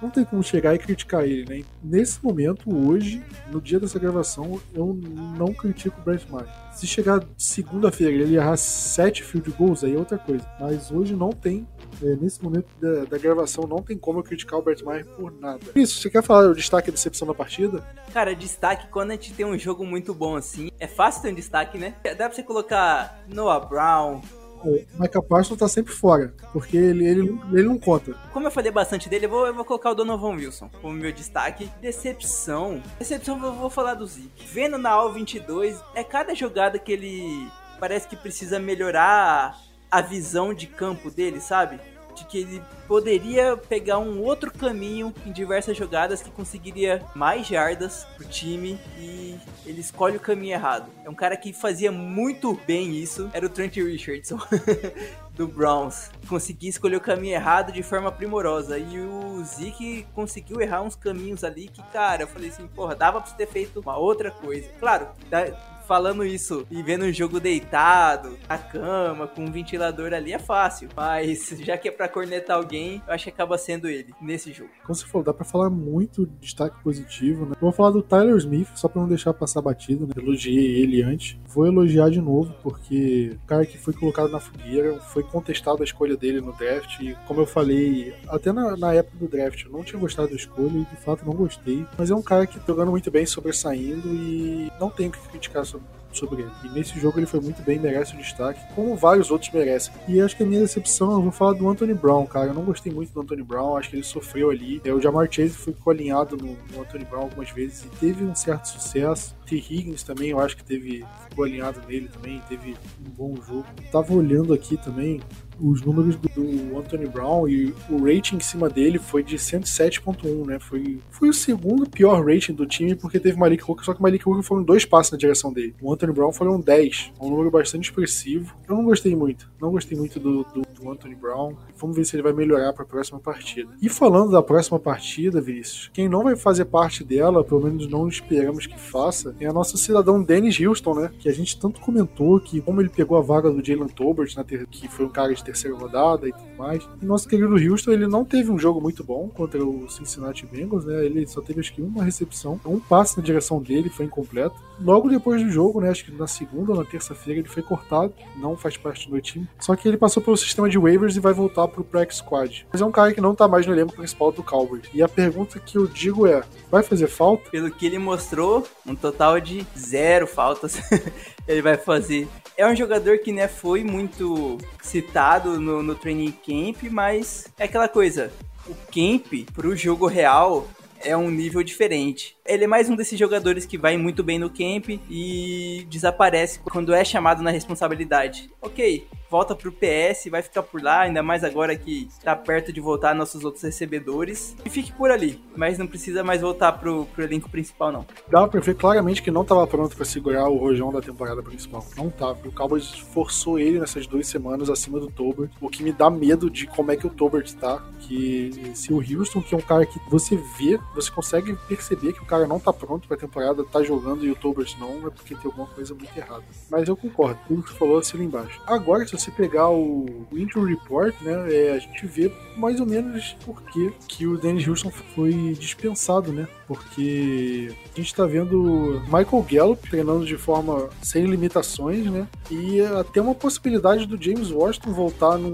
não tem como chegar e criticar ele, né? Nesse momento, hoje, no dia dessa gravação, eu não critico o Brett Maher. Se chegar segunda-feira ele errar sete field goals, aí é outra coisa. Mas hoje não tem é, nesse momento da, da, gravação, não tem como eu criticar o Brett Maher por nada. Isso, você quer falar o destaque e decepção da partida? Cara, destaque, quando a gente tem um jogo muito bom assim, é fácil ter um destaque, né? Dá pra você colocar Noah Brown, o Michael Parsons tá sempre fora, porque ele, ele, ele não conta. Como eu falei bastante dele, eu vou, eu vou colocar o Donovan Wilson como meu destaque. Decepção. Decepção, eu vou falar do Zeke. Vendo na AL 22, é cada jogada que ele parece que precisa melhorar a visão de campo dele, sabe? De que ele poderia pegar um outro caminho em diversas jogadas que conseguiria mais jardas pro time e ele escolhe o caminho errado. É um cara que fazia muito bem isso, era o Trent Richardson. do Browns. Conseguia escolher o caminho errado de forma primorosa. E o Zeke conseguiu errar uns caminhos ali que, cara, eu falei assim, porra, dava pra você ter feito uma outra coisa. Claro, falando isso e vendo o jogo deitado, na cama, com um ventilador ali, é fácil. Mas já que é pra cornetar alguém, eu acho que acaba sendo ele nesse jogo. Como você falou, dá pra falar muito de destaque positivo, né? Vou falar do Tyler Smith, só pra não deixar passar batido, né? Elogiei ele antes. Vou elogiar de novo, porque o cara que foi colocado na fogueira, foi contestado a escolha dele no draft. E como eu falei, até na, na época do draft, eu não tinha gostado da escolha e de fato não gostei. Mas é um cara que jogando muito bem, sobressaindo e não tenho que criticar sobre sobre ele. E nesse jogo ele foi muito bem, merece o destaque, como vários outros merecem. E acho que a minha decepção, eu vou falar do Anthony Brown, cara. Eu não gostei muito do Anthony Brown, acho que ele sofreu ali. É, o Jamar Chase ficou alinhado no, no Anthony Brown algumas vezes e teve um certo sucesso. T. Higgins também, eu acho que teve ficou alinhado nele também, teve um bom jogo. Tava olhando aqui também, os números do, do, Anthony Brown e o rating em cima dele foi de 107.1, né? Foi, foi o segundo pior rating do time porque teve Malik Hooker, só que Malik Hooker foram dois passos na direção dele. O Anthony Brown foram 10. Um número bastante expressivo. Eu não gostei muito. Não gostei muito do, do, do Anthony Brown. Vamos ver se ele vai melhorar para a próxima partida. E falando da próxima partida, Vinícius, quem não vai fazer parte dela, pelo menos não esperamos que faça, é a nossa cidadão Dennis Houston, né? Que a gente tanto comentou que como ele pegou a vaga do Jalen Tolbert, na ter... que foi um cara terceira rodada e tudo mais. E nosso querido Houston, ele não teve um jogo muito bom contra o Cincinnati Bengals, né? Ele só teve acho que uma recepção, um passe na direção dele foi incompleto. Logo depois do jogo, né? Acho que na segunda ou na terça-feira ele foi cortado, não faz parte do time. Só que ele passou pelo sistema de waivers e vai voltar pro Prax Squad. Mas é um cara que não tá mais no elenco principal do Cowboys. E a pergunta que eu digo é: vai fazer falta? Pelo que ele mostrou, um total de zero faltas ele vai fazer. É um jogador que né, foi muito citado no, no training camp, mas é aquela coisa. O camp pro jogo real é um nível diferente. Ele é mais um desses jogadores que vai muito bem no camp e desaparece quando é chamado na responsabilidade. Ok, volta pro PS, vai ficar por lá, ainda mais agora que tá perto de voltar nossos outros recebedores. E fique por ali, mas não precisa mais voltar pro, pro elenco principal, não. Dá pra ver claramente que não tava pronto para segurar o rojão da temporada principal. Não tava. O Cowboys forçou ele nessas duas semanas acima do Tobert, o que me dá medo de como é que o Tobert tá. Que se o Houston, que é um cara que você vê, você consegue perceber que o cara não tá pronto pra temporada, tá jogando e o Tobert não, é porque tem alguma coisa muito errada. Mas eu concordo, tudo que você falou assim lá embaixo. Agora, se você pegar o, o Injury Report, né, é, a gente vê mais ou menos por que, que o Dennis Houston foi dispensado, né? Porque a gente tá vendo Michael Gallup treinando de forma sem limitações, né? E até uma possibilidade do James Washington voltar num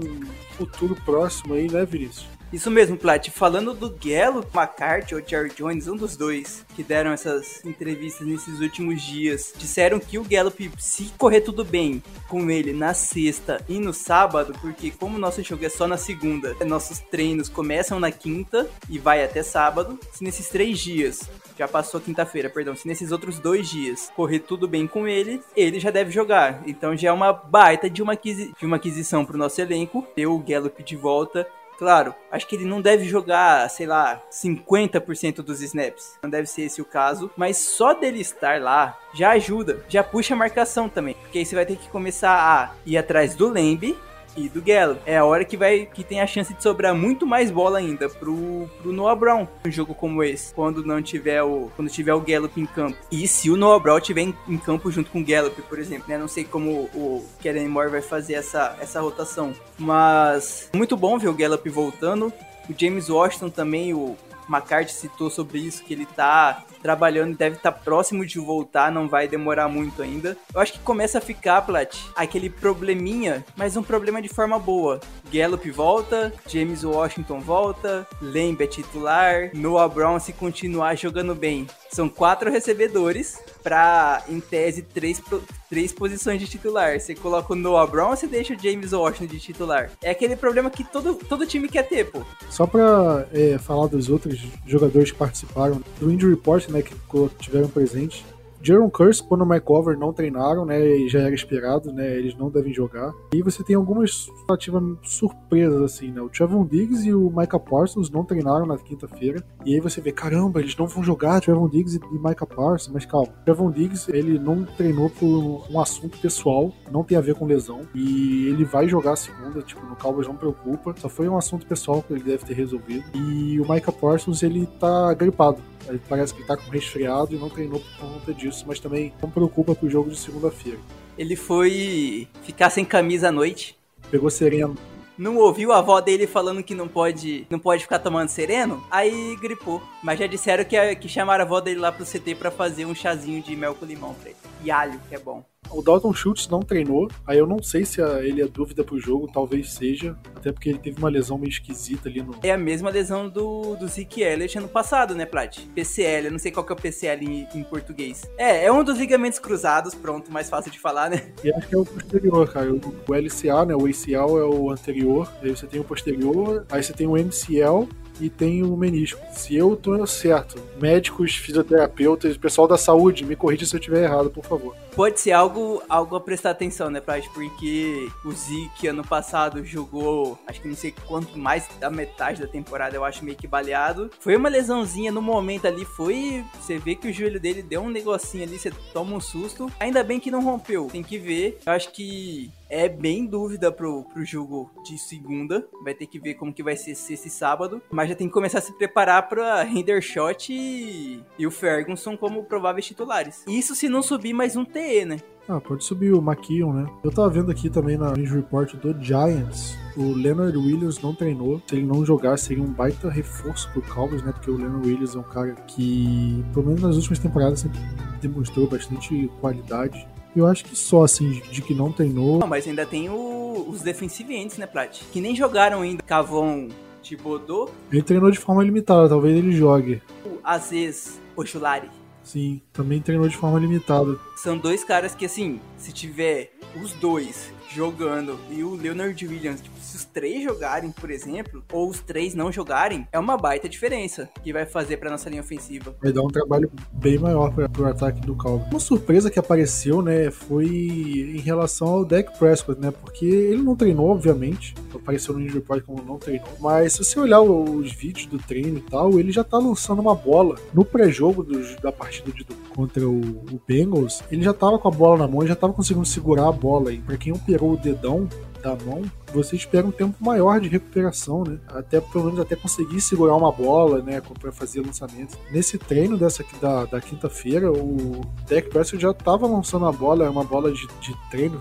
futuro próximo aí, né, Vinícius? Isso mesmo, Plat. Falando do Gallup, McCarthy ou Jerry Jones, um dos dois que deram essas entrevistas nesses últimos dias, disseram que o Gallup, se correr tudo bem com ele na sexta e no sábado, porque como nosso jogo é só na segunda, nossos treinos começam na quinta e vai até sábado, se nesses três dias já passou quinta-feira, perdão. Se nesses outros dois dias correr tudo bem com ele, ele já deve jogar. Então já é uma baita de uma, aquisi de uma aquisição o nosso elenco. Ter o Gallup de volta Claro, acho que ele não deve jogar, sei lá, 50% dos snaps. Não deve ser esse o caso. Mas só dele estar lá já ajuda. Já puxa a marcação também. Porque aí você vai ter que começar a ir atrás do Lembe e do Gallup. É a hora que vai que tem a chance de sobrar muito mais bola ainda pro, pro Noah Brown. Um jogo como esse, quando não tiver o quando tiver o Gallup em campo. E se o Noah Brown tiver em, em campo junto com o Gallup, por exemplo, né? Não sei como o Kellen Moore vai fazer essa essa rotação, mas muito bom ver o Gallup voltando. O James Washington também, o McCarthy citou sobre isso, que ele tá trabalhando deve estar tá próximo de voltar, não vai demorar muito ainda. Eu acho que começa a ficar, Plat, aquele probleminha, mas um problema de forma boa. Gallup volta, James Washington volta, Lembe é titular, Noah Brown se continuar jogando bem. São quatro recebedores para, em tese, três, três posições de titular. Você coloca o Noah Brown ou você deixa o James Washington de titular? É aquele problema que todo, todo time quer ter, pô. Só pra é, falar dos outros jogadores que participaram do Injury Report, né, que tiveram presente, Jaron Curse, quando o McCover não treinaram, né, e já era esperado, né, eles não devem jogar. E você tem algumas relativas surpresas, assim, né, o Trevon Diggs e o Micah Parsons não treinaram na quinta-feira, e aí você vê, caramba, eles não vão jogar Trevon Diggs e Micah Parsons, mas calma, Trevon Diggs, ele não treinou por um assunto pessoal, não tem a ver com lesão, e ele vai jogar a segunda, tipo, no Cowboys não preocupa, só foi um assunto pessoal que ele deve ter resolvido. E o Micah Parsons, ele tá gripado, ele parece que tá com resfriado e não treinou por conta disso, mas também não preocupa pro jogo de segunda-feira. Ele foi ficar sem camisa à noite. Pegou sereno. Não ouviu a avó dele falando que não pode, não pode ficar tomando sereno? Aí gripou. Mas já disseram que, que chamaram a avó dele lá pro CT para fazer um chazinho de mel com limão pra ele. E alho, que é bom. O Dalton Schultz não treinou, aí eu não sei se ele é dúvida pro jogo, talvez seja, até porque ele teve uma lesão meio esquisita ali no. É a mesma lesão do, do Zeke Elliott ano passado, né, Plat? PCL, eu não sei qual que é o PCL em, em, português. É, é um dos ligamentos cruzados, pronto, mais fácil de falar, né? E acho que é o posterior, cara. O, o LCA, né, o ACL é o anterior, aí você tem o posterior, aí você tem o MCL, e tem o menisco. Se eu tô certo, médicos, fisioterapeutas, pessoal da saúde, me corrija se eu estiver errado, por favor. pode ser algo, algo a prestar atenção, né, Prade? Porque o Zeke ano passado jogou, acho que não sei quanto mais da metade da temporada, eu acho meio que baleado. Foi uma lesãozinha no momento ali, foi. Você vê que o joelho dele deu um negocinho ali, você toma um susto. Ainda bem que não rompeu, tem que ver. Eu acho que é bem dúvida pro, pro jogo de segunda. Vai ter que ver como que vai ser esse sábado. Mas já tem que começar a se preparar pra Hendershot e, e o Ferguson como prováveis titulares. Isso se não subir mais um TE, né? Ah, pode subir o McKeon, né? Eu tava vendo aqui também na News Report do Giants. O Leonard Williams não treinou. Se ele não jogar, seria um baita reforço pro Cowboys, né? Porque o Leonard Williams é um cara que, pelo menos nas últimas temporadas, sempre demonstrou bastante qualidade. Eu acho que só, assim, de que não treinou. Não, mas ainda tem o, os defensivientes, né, Plat? Que nem jogaram ainda. Cavon Tibodô. Ele treinou de forma limitada, talvez ele jogue. O Aziz Ochulari. Sim, também treinou de forma limitada. São dois caras que, assim, se tiver os dois jogando. E o Leonard Williams, tipo, se os três jogarem, por exemplo, ou os três não jogarem, é uma baita diferença que vai fazer para nossa linha ofensiva. Vai dar um trabalho bem maior para o ataque do Cowboys. Uma surpresa que apareceu, né, foi em relação ao Dak Prescott, né, porque ele não treinou, obviamente, apareceu no Ninja Report como não treinou, mas se você olhar os vídeos do treino e tal, ele já tá lançando uma bola no pré-jogo da partida de, contra o, o, Bengals, ele já tava com a bola na mão, já tava conseguindo segurar a bola, e para quem operou o dedão da mão, você espera um tempo maior de recuperação, né? Até pelo menos até conseguir segurar uma bola, né? Para fazer lançamentos. Nesse treino dessa da, da quinta-feira, o Dak Prescott já estava lançando a bola, é uma bola de, de treino.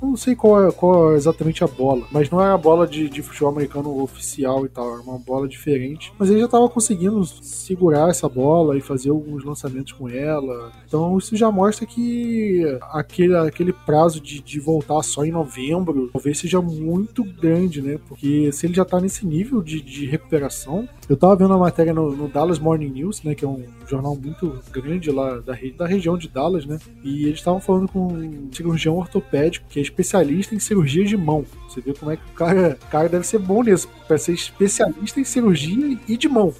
Não sei qual é, qual é exatamente a bola, mas não era a bola de, de futebol americano oficial e tal, era uma bola diferente. Mas ele já estava conseguindo segurar essa bola e fazer alguns lançamentos com ela. Então isso já mostra que aquele, aquele prazo de, de voltar só em novembro talvez seja muito muito grande, né? Porque se ele já tá nesse nível de, de recuperação. Eu tava vendo a matéria no, no, Dallas Morning News, né? Que é um jornal muito grande lá da, da região de Dallas, né? E eles estavam falando com um cirurgião ortopédico que é especialista em cirurgia de mão. Você vê como é que o cara, o cara deve ser bom nisso, para ser especialista em cirurgia e de mão.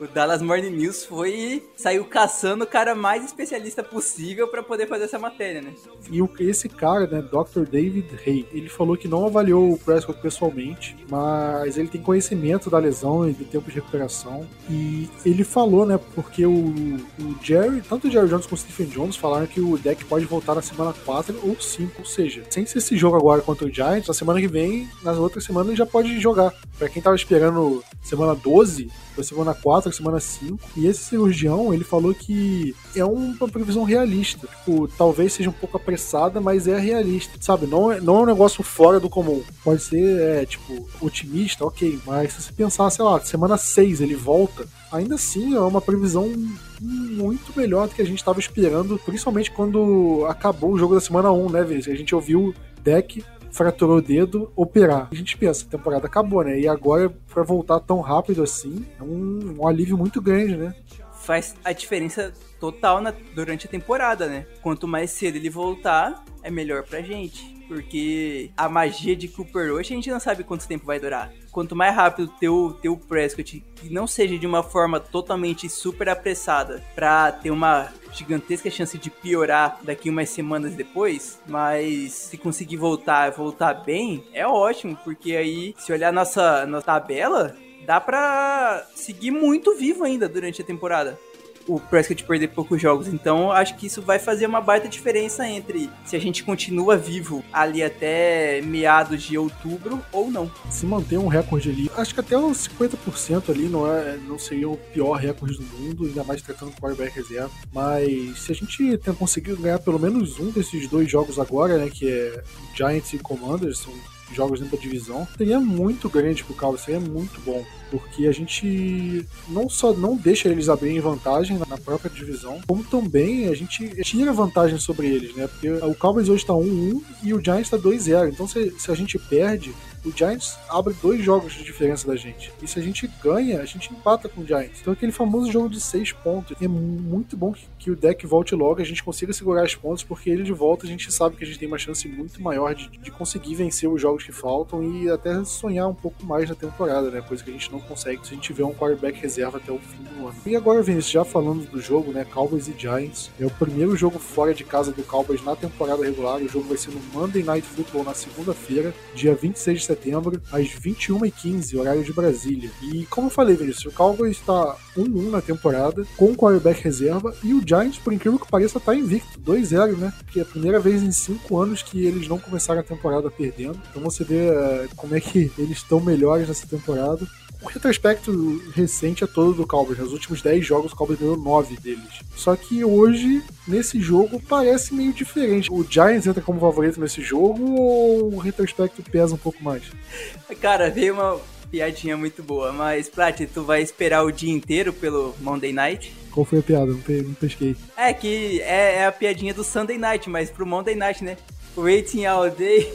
O Dallas Morning News foi saiu caçando o cara mais especialista possível para poder fazer essa matéria, né? E o, esse cara, né, Dr. David Hay, ele falou que não avaliou o Prescott pessoalmente, mas ele tem conhecimento da lesão e do tempo de recuperação. E ele falou, né, porque o, o Jerry, tanto o Jerry Jones como o Stephen Jones falaram que o deck pode voltar na semana 4 ou 5, ou seja, sem ser esse jogo agora contra o Giants, na semana que vem, nas outras semanas ele já pode jogar. Para quem tava esperando semana 12, foi semana 4, semana 5. E esse cirurgião, ele falou que é uma previsão realista. Tipo, talvez seja um pouco apressada, mas é realista. Sabe? Não é, não é um negócio fora do comum. Pode ser, é, tipo, otimista, ok. Mas se você pensar, sei lá, semana 6 ele volta, ainda assim é uma previsão muito melhor do que a gente estava esperando, principalmente quando acabou o jogo da semana 1, né, Vez? A gente ouviu deck fraturou o dedo, operar. A gente pensa, a temporada acabou, né? E agora, pra voltar tão rápido assim, é um, um alívio muito grande, né? Faz a diferença total na, durante a temporada, né? Quanto mais cedo ele voltar, é melhor pra gente. Porque a magia de Cooper Rush a gente não sabe quanto tempo vai durar. Quanto mais rápido teu, teu Prescott, que não seja de uma forma totalmente super apressada, pra ter uma gigantesca chance de piorar daqui umas semanas depois, mas se conseguir voltar, voltar bem, é ótimo, porque aí, se olhar nossa, nossa tabela, dá pra seguir muito vivo ainda durante a temporada o Prescott perder poucos jogos. Então, acho que isso vai fazer uma baita diferença entre se a gente continua vivo ali até meados de outubro ou não. Se manter um recorde ali, acho que até uns 50% ali não, é, não seria o pior recorde do mundo, ainda mais tratando com o quarterback reserva. Mas se a gente conseguir ganhar pelo menos um desses dois jogos agora, né, que é Giants e Commanders, são jogos dentro da divisão, seria muito grande pro Cowboys, seria muito bom. Porque a gente não só não deixa eles abrirem vantagem na própria divisão, como também a gente tira vantagem sobre eles, né? Porque o Cowboys hoje tá 1-1 e o Giants tá 2-0. Então se, se a gente perde, O Giants abre dois jogos de diferença da gente. E se a gente ganha, a gente empata com o Giants. Então aquele famoso jogo de seis pontos. É muito bom que, que o deck volte logo, a gente consiga segurar os pontos, porque ele de volta a gente sabe que a gente tem uma chance muito maior de, de conseguir vencer os jogos que faltam e até sonhar um pouco mais na temporada, né? Coisa que a gente não consegue se a gente tiver um quarterback reserva até o fim do ano. E agora, Vinícius, já falando do jogo, né? Cowboys e Giants. É o primeiro jogo fora de casa do Cowboys na temporada regular. O jogo vai ser no Monday Night Football na segunda-feira, dia 26 de setembro, às 21h15, horário de Brasília. E como eu falei, Vinícius, o Cowboys está 1-1 na temporada, com quarterback reserva, e o Giants, por incrível que pareça, está invicto, 2-0, né? Que é a primeira vez em 5 anos que eles não começaram a temporada perdendo. Então você vê uh, como é que eles estão melhores nessa temporada o retrospecto recente é todo do Cowboys. Nos últimos 10 jogos, o Cowboys ganhou 9 deles. Só que hoje, nesse jogo, parece meio diferente. O Giants entra como favorito nesse jogo ou o retrospecto pesa um pouco mais? Cara, veio uma piadinha muito boa, mas Plat, tu vai esperar o dia inteiro pelo Monday Night? Qual foi a piada? Não, pe não pesquei. É que é, é, a piadinha do Sunday Night, mas pro Monday Night, né? Waiting all day.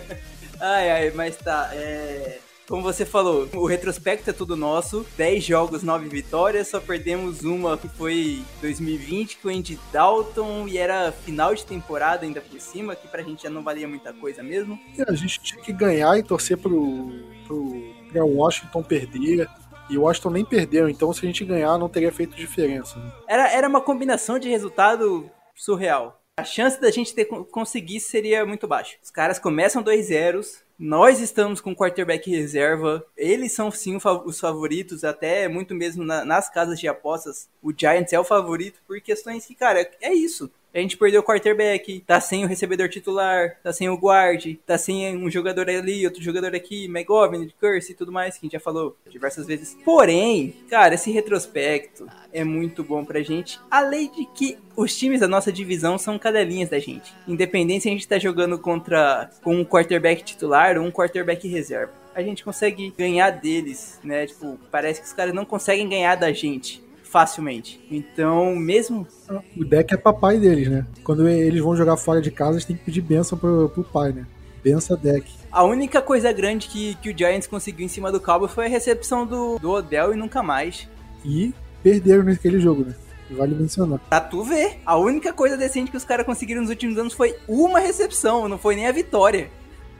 ai, ai, mas tá. É como você falou, o retrospecto é tudo nosso. 10 jogos, 9 vitórias. Só perdemos uma que foi 2020 com o Andy Dalton e era final de temporada ainda por cima, que pra gente já não valia muita coisa mesmo. É, a gente tinha que ganhar e torcer pro, pro, pro Washington perder. E o Washington nem perdeu, então se a gente ganhar não teria feito diferença. Né? Era, era uma combinação de resultado surreal. A chance da gente ter conseguir seria muito baixa. Os caras começam 2 zeros, nós estamos com quarterback reserva. Eles são sim os favoritos, até muito mesmo na, nas casas de apostas. O Giants é o favorito por questões que, cara, é isso. A gente perdeu o quarterback, tá sem o recebedor titular, tá sem o guard, tá sem um jogador ali, outro jogador aqui, McGovern, Curse e tudo mais, que a gente já falou diversas vezes. Porém, cara, esse retrospecto é muito bom pra gente, além de que os times da nossa divisão são cadelinhas da gente. Independente se a gente tá jogando contra com um quarterback titular ou um quarterback reserva. A gente consegue ganhar deles, né? Tipo, parece que os caras não conseguem ganhar da gente facilmente. Então, mesmo. O deck é papai deles, né? Quando eles vão jogar fora de casa, eles têm que pedir benção pro, pro pai, né? Benção deck. A única coisa grande que, que o Giants conseguiu em cima do Cowboy foi a recepção do, do Odell e nunca mais. E perderam naquele jogo, né? Vale mencionar. Pra tu ver, a única coisa decente que os caras conseguiram nos últimos anos foi uma recepção, não foi nem a vitória.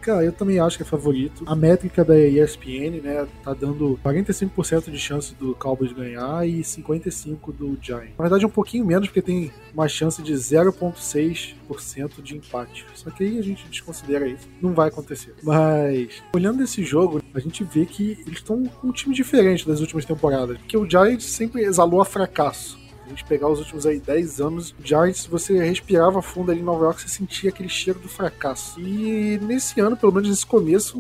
Cara, eu também acho que é favorito. A métrica da ESPN, né, tá dando 45% de chance do Cowboys ganhar e 55% do Giants. Na verdade, é um pouquinho menos, porque tem uma chance de 0,6% de empate. Só que aí a gente desconsidera isso. Não vai acontecer. Mas, olhando esse jogo, a gente vê que eles estão um time diferente das últimas temporadas. Porque o Giants sempre exalou a fracasso gente pegar os últimos aí 10 anos, Giants, você respirava fundo ali em Nova York, você sentia aquele cheiro do fracasso. E nesse ano, pelo menos nesse começo,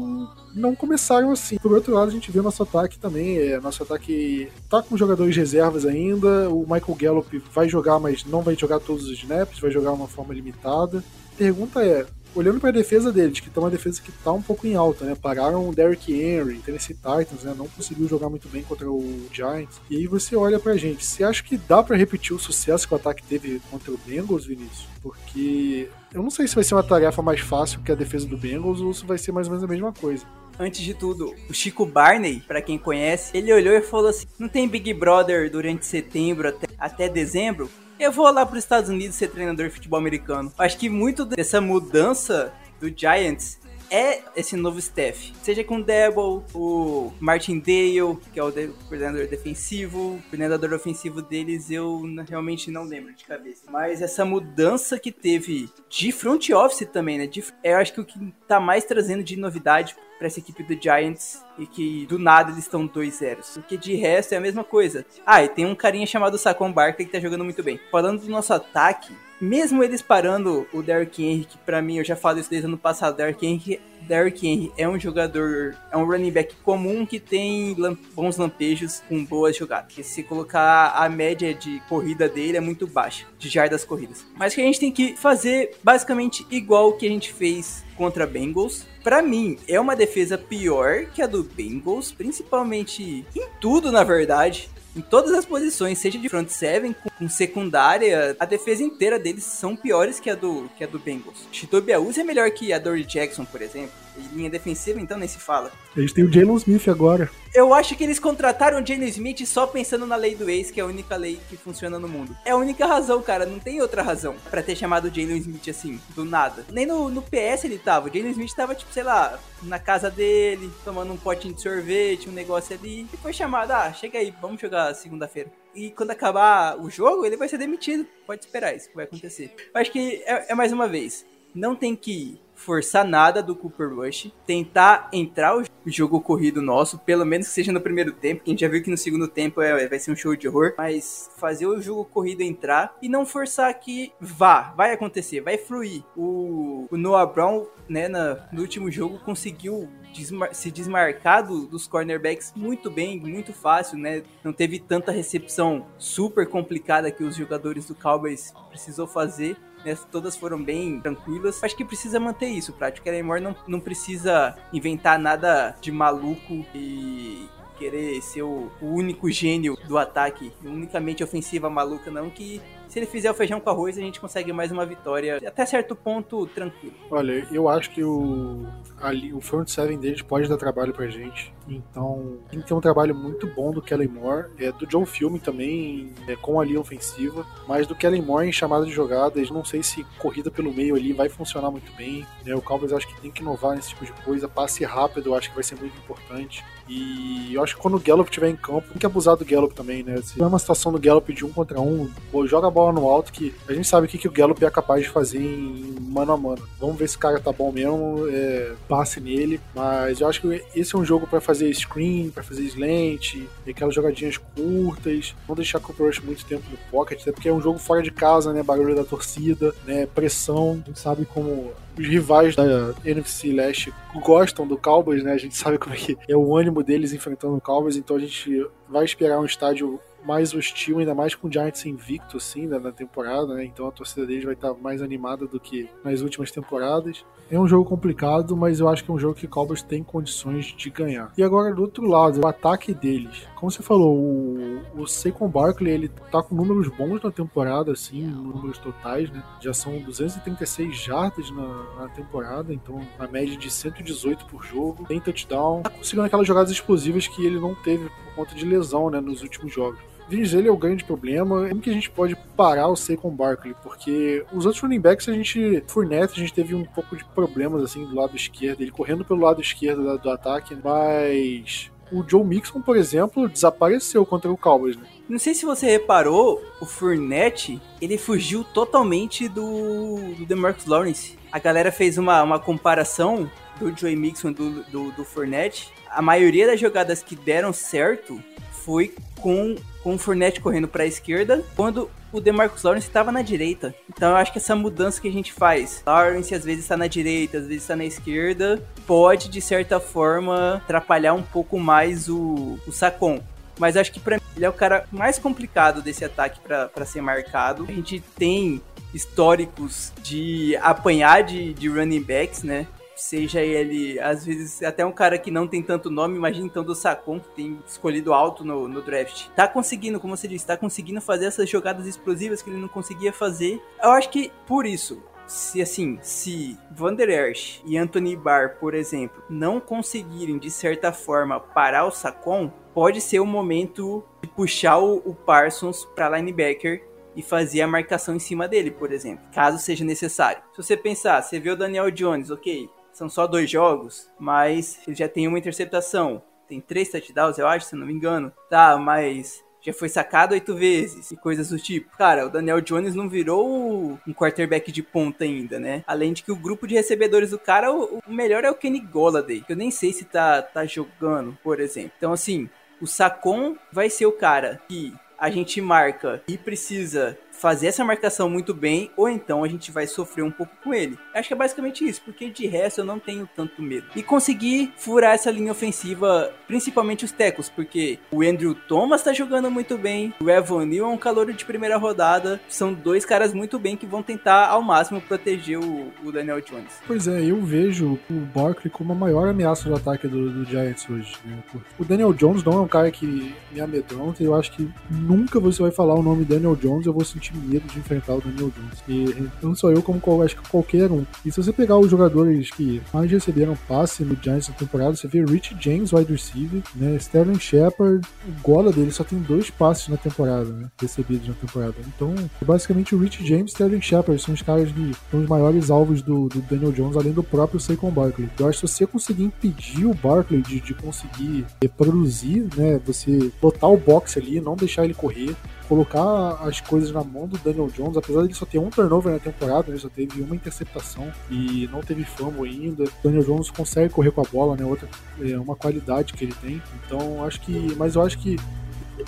não começaram assim. Por outro lado, a gente vê nosso ataque também. É, nosso ataque tá com jogadores reservas ainda. O Michael Gallup vai jogar, mas não vai jogar todos os snaps, vai jogar uma forma limitada. A pergunta é: olhando para a defesa deles, que tá uma defesa que tá um pouco em alta, né? Pararam o Derrick Henry, Tennessee Titans, né? Não conseguiu jogar muito bem contra o Giants. E aí você olha pra gente, você acha que dá para repetir o sucesso que o ataque teve contra o Bengals, Vinícius? Porque eu não sei se vai ser uma tarefa mais fácil que a defesa do Bengals ou se vai ser mais ou menos a mesma coisa. Antes de tudo, o Chico Barney, para quem conhece, ele olhou e falou assim: não tem Big Brother durante setembro até, até dezembro? Eu vou lá para os Estados Unidos ser treinador de futebol americano. Acho que muito dessa mudança do Giants é esse novo staff. Seja com o Debo, o Martin Dale, que é o coordenador defensivo, o coordenador ofensivo deles eu realmente não lembro de cabeça. Mas essa mudança que teve de front office também, né? De, eu acho que o que tá mais trazendo de novidade para essa equipe do Giants e que do nada eles estão 2-0. Porque de resto é a mesma coisa. Ah, e tem um carinha chamado Saquon Barkley que tá jogando muito bem. Falando do nosso ataque, mesmo eles parando o Derrick Henry, que pra mim, eu já falo isso desde o ano passado, Derrick Henry, Derrick Henry é um jogador, é um running back comum que tem bons lampejos com boas jogadas. Porque se colocar a média de corrida dele é muito baixa, de jardas corridas. Mas que a gente tem que fazer basicamente igual o que a gente fez contra Bengals. Para mim, é uma defesa pior que a do Bengals, principalmente em tudo, na verdade em todas as posições, seja de front seven com secundária, a defesa inteira deles são piores que a do que a do Bengals. Chitobi Awuzie é melhor que a Dory Jackson, por exemplo. Linha defensiva, então nem se fala. Eles têm o Jalen Smith agora. Eu acho que eles contrataram o Jalen Smith só pensando na lei do ex, que é a única lei que funciona no mundo. É a única razão, cara. Não tem outra razão para ter chamado o Jalen Smith assim, do nada. Nem no, no PS ele tava. O Jalen Smith tava, tipo, sei lá, na casa dele, tomando um potinho de sorvete, um negócio ali. E foi chamado, ah, chega aí, vamos jogar segunda-feira. E quando acabar o jogo, ele vai ser demitido. Pode esperar isso que vai acontecer. Eu acho que é, é mais uma vez. Não tem que forçar nada do Cooper Rush, tentar entrar o jogo corrido nosso, pelo menos que seja no primeiro tempo, que a gente já viu que no segundo tempo é, vai ser um show de horror, mas fazer o jogo corrido entrar e não forçar que vá, vai acontecer, vai fluir. O, o Noah Brown, né, na, no último jogo conseguiu desmar se desmarcar do, dos cornerbacks muito bem, muito fácil, né? Não teve tanta recepção super complicada que os jogadores do Cowboys precisou fazer né, todas foram bem tranquilas. Acho que precisa manter isso, prático. Kellen Moore não, não precisa inventar nada de maluco e querer ser o, o único gênio do ataque, unicamente ofensiva maluca, não, que se ele fizer o feijão com arroz, a gente consegue mais uma vitória, até certo ponto, tranquilo. Olha, eu acho que o, ali, o front seven deles pode dar trabalho pra gente. Então, tem um trabalho muito bom do Kellen Moore, é, do John Filme também, é, com a linha ofensiva, mas do Kellen Moore em chamada de jogadas, não sei se corrida pelo meio ali vai funcionar muito bem. Né? O Cowboys acho que tem que inovar nesse tipo de coisa. Passe rápido, eu acho que vai ser muito importante. E eu acho que quando o Gallup estiver em campo, tem que abusar do Gallup também, né? Se é uma situação do Gallup de um contra um, joga a bola no alto que a gente sabe o que, que o Gallup é capaz de fazer em mano a mano. Vamos ver se o cara tá bom mesmo, é, passe nele. Mas eu acho que esse é um jogo para fazer screen, para fazer slant, aquelas jogadinhas curtas, não deixar o Cooper Rush muito tempo no pocket, até porque é um jogo fora de casa, né? Barulho da torcida, né? Pressão. A gente sabe como os rivais da NFC Leste gostam do Cowboys, né? A gente sabe como é que é o ânimo deles enfrentando o Cowboys, então a gente vai esperar um estádio mais hostil, ainda mais com o Giants invicto, assim, né, na temporada, né? Então a torcida deles vai estar mais animada do que nas últimas temporadas. É um jogo complicado, mas eu acho que é um jogo que Cowboys tem condições de ganhar. E agora, do outro lado, o ataque deles. Como você falou, o, o Saquon Barkley, ele tá com números bons na temporada, assim, números totais, né? Já são 236 jardas na, na temporada, então a média de 118 por jogo. Tem touchdown. Tá conseguindo aquelas jogadas explosivas que ele não teve por conta de lesão, né, nos últimos jogos. Diz ele é o grande problema. Como que a gente pode parar o Saquon Barkley? Porque os outros running backs, a gente, Fournette, a gente teve um pouco de problemas, assim, do lado esquerdo. Ele correndo pelo lado esquerdo do, ataque, mas o Joe Mixon, por exemplo, desapareceu contra o Cowboys, né? Não sei se você reparou, o Fournette, ele fugiu totalmente do, do DeMarcus Lawrence. A galera fez uma, uma comparação do Joe Mixon do, do, do Fournette. A maioria das jogadas que deram certo foi com, com o Fournette correndo para a esquerda, quando o DeMarcus Lawrence estava na direita. Então eu acho que essa mudança que a gente faz, Lawrence às vezes está na direita, às vezes está na esquerda, pode de certa forma atrapalhar um pouco mais o, o Sacon. Mas acho que para mim ele é o cara mais complicado desse ataque para ser marcado. A gente tem históricos de apanhar de, de running backs, né? Seja ele, às vezes, até um cara que não tem tanto nome, imagina então do Sacon, que tem escolhido alto no, no draft. Tá conseguindo, como você disse, tá conseguindo fazer essas jogadas explosivas que ele não conseguia fazer. Eu acho que por isso, se assim, se Van Der Esch e Anthony Barr, por exemplo, não conseguirem de certa forma parar o Sacon, pode ser o momento de puxar o, o Parsons para linebacker e fazer a marcação em cima dele, por exemplo, caso seja necessário. Se você pensar, você vê o Daniel Jones, ok, são só dois jogos, mas ele já tem uma interceptação. Tem três touchdowns, eu acho, se não me engano. Tá, mas já foi sacado oito vezes e coisas do tipo. Cara, o Daniel Jones não virou um quarterback de ponta ainda, né? Além de que o grupo de recebedores do cara, o, melhor é o Kenny Golladay, que eu nem sei se tá, tá jogando, por exemplo. Então, assim, o Sacon vai ser o cara que a gente marca e precisa fazer essa marcação muito bem, ou então a gente vai sofrer um pouco com ele. Acho que é basicamente isso, porque de resto eu não tenho tanto medo. E conseguir furar essa linha ofensiva, principalmente os tecos, porque o Andrew Thomas tá jogando muito bem, o Evan Neal é um calor de primeira rodada, são dois caras muito bem que vão tentar ao máximo proteger o, o Daniel Jones. Pois é, eu vejo o Barkley como a maior ameaça do ataque do, do Giants hoje. Né? O Daniel Jones não é um cara que me amedronta, eu acho que nunca você vai falar o nome Daniel Jones, eu vou sentir medo de enfrentar o Daniel Jones. E não só eu, como acho que qualquer um. E se você pegar os jogadores que mais receberam passe no Giants na temporada, você vê Rich James, wide receiver, né? Sterling Shepard, o gola dele só tem dois passes na temporada, né? Recebidos na temporada. Então, basicamente o Rich James e Sterling Shepard são os caras que são os maiores alvos do, do Daniel Jones, além do próprio Saquon Barkley. Eu acho que se você conseguir impedir o Barkley de, de conseguir produzir, né? Você botar o boxe ali, não deixar ele correr, colocar as coisas na mão do Daniel Jones, apesar de ele só ter um turnover na temporada, ele só teve uma interceptação e não teve fumble ainda. O Daniel Jones consegue correr com a bola, né? Outra é uma qualidade que ele tem. Então acho que, mas eu acho que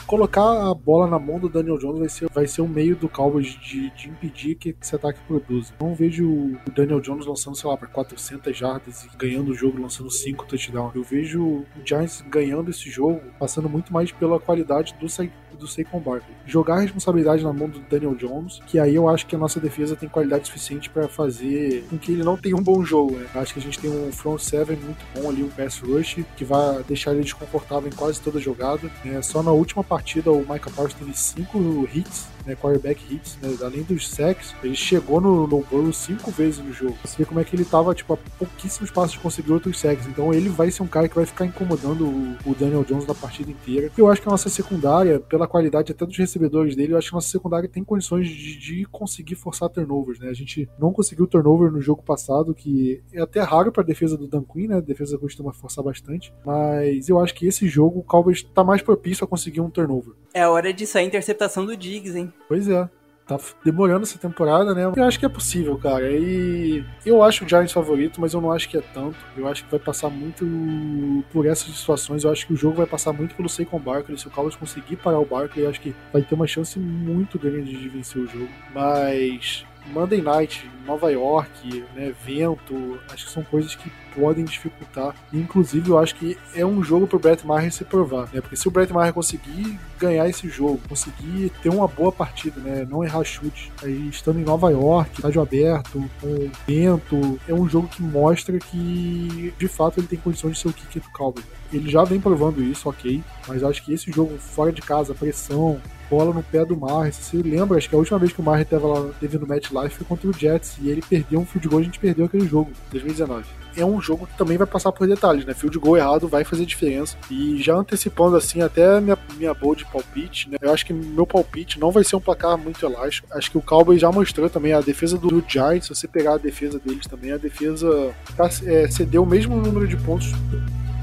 colocar a bola na mão do Daniel Jones vai ser, vai ser um meio do Cowboys de, de impedir que esse ataque produza. Não vejo o Daniel Jones lançando, sei lá, para 400 jardas e ganhando o jogo, lançando 5 touchdowns. Eu vejo o Giants ganhando esse jogo, passando muito mais pela qualidade do, do Saquon Barkley. Jogar a responsabilidade na mão do Daniel Jones, que aí eu acho que a nossa defesa tem qualidade suficiente para fazer com que ele não tenha um bom jogo. Né? Acho que a gente tem um front seven muito bom ali, um pass rush, que vai deixar ele desconfortável em quase toda jogada. É, só na última partida o Micah Parsons teve 5 hits né, quarterback hits, né, além dos sacks, ele chegou no, no Burrow cinco vezes no jogo. Você vê como é que ele tava, tipo, a pouquíssimos passos de conseguir outros sacks. Então ele vai ser um cara que vai ficar incomodando o, o, Daniel Jones na partida inteira. Eu acho que a nossa secundária, pela qualidade até dos recebedores dele, eu acho que a nossa secundária tem condições de, de conseguir forçar turnovers, né? A gente não conseguiu turnover no jogo passado, que é até raro para a defesa do Dan Quinn, né? A defesa costuma forçar bastante, mas eu acho que esse jogo o Cowboys tá mais propício a conseguir um turnover. É hora de sair a interceptação do Diggs, hein? Pois é. Tá demorando essa temporada, né? Eu acho que é possível, cara. E eu acho o Giants favorito, mas eu não acho que é tanto. Eu acho que vai passar muito por essas situações. Eu acho que o jogo vai passar muito pelo Saquon Barkley. Se o Cowboys conseguir parar o Barkley, eu acho que vai ter uma chance muito grande de vencer o jogo. Mas Monday Night, Nova York, né, vento, acho que são coisas que podem dificultar. Inclusive, eu acho que é um jogo pro Brett Maher se provar, né? Porque se o Brett Maher conseguir ganhar esse jogo, conseguir ter uma boa partida, né? Não errar chute, aí estando em Nova York, estádio aberto, com vento, é um jogo que mostra que de fato ele tem condições de ser o kicker do Cowboys. Ele já vem provando isso, ok, mas acho que esse jogo fora de casa, pressão, bola no pé do Maher. Se você lembra, acho que a última vez que o Maher teve, lá, teve no Match Life foi contra o Jets e ele perdeu um field goal, a gente perdeu aquele jogo, 2019 é um jogo que também vai passar por detalhes, né? Field goal errado vai fazer diferença. E já antecipando assim, até minha, minha boa de palpite, né? Eu acho que meu palpite não vai ser um placar muito elástico. Acho que o Cowboys já mostrou também a defesa do, do Giants, se você pegar a defesa deles também, a defesa tá, é, cedeu o mesmo número de pontos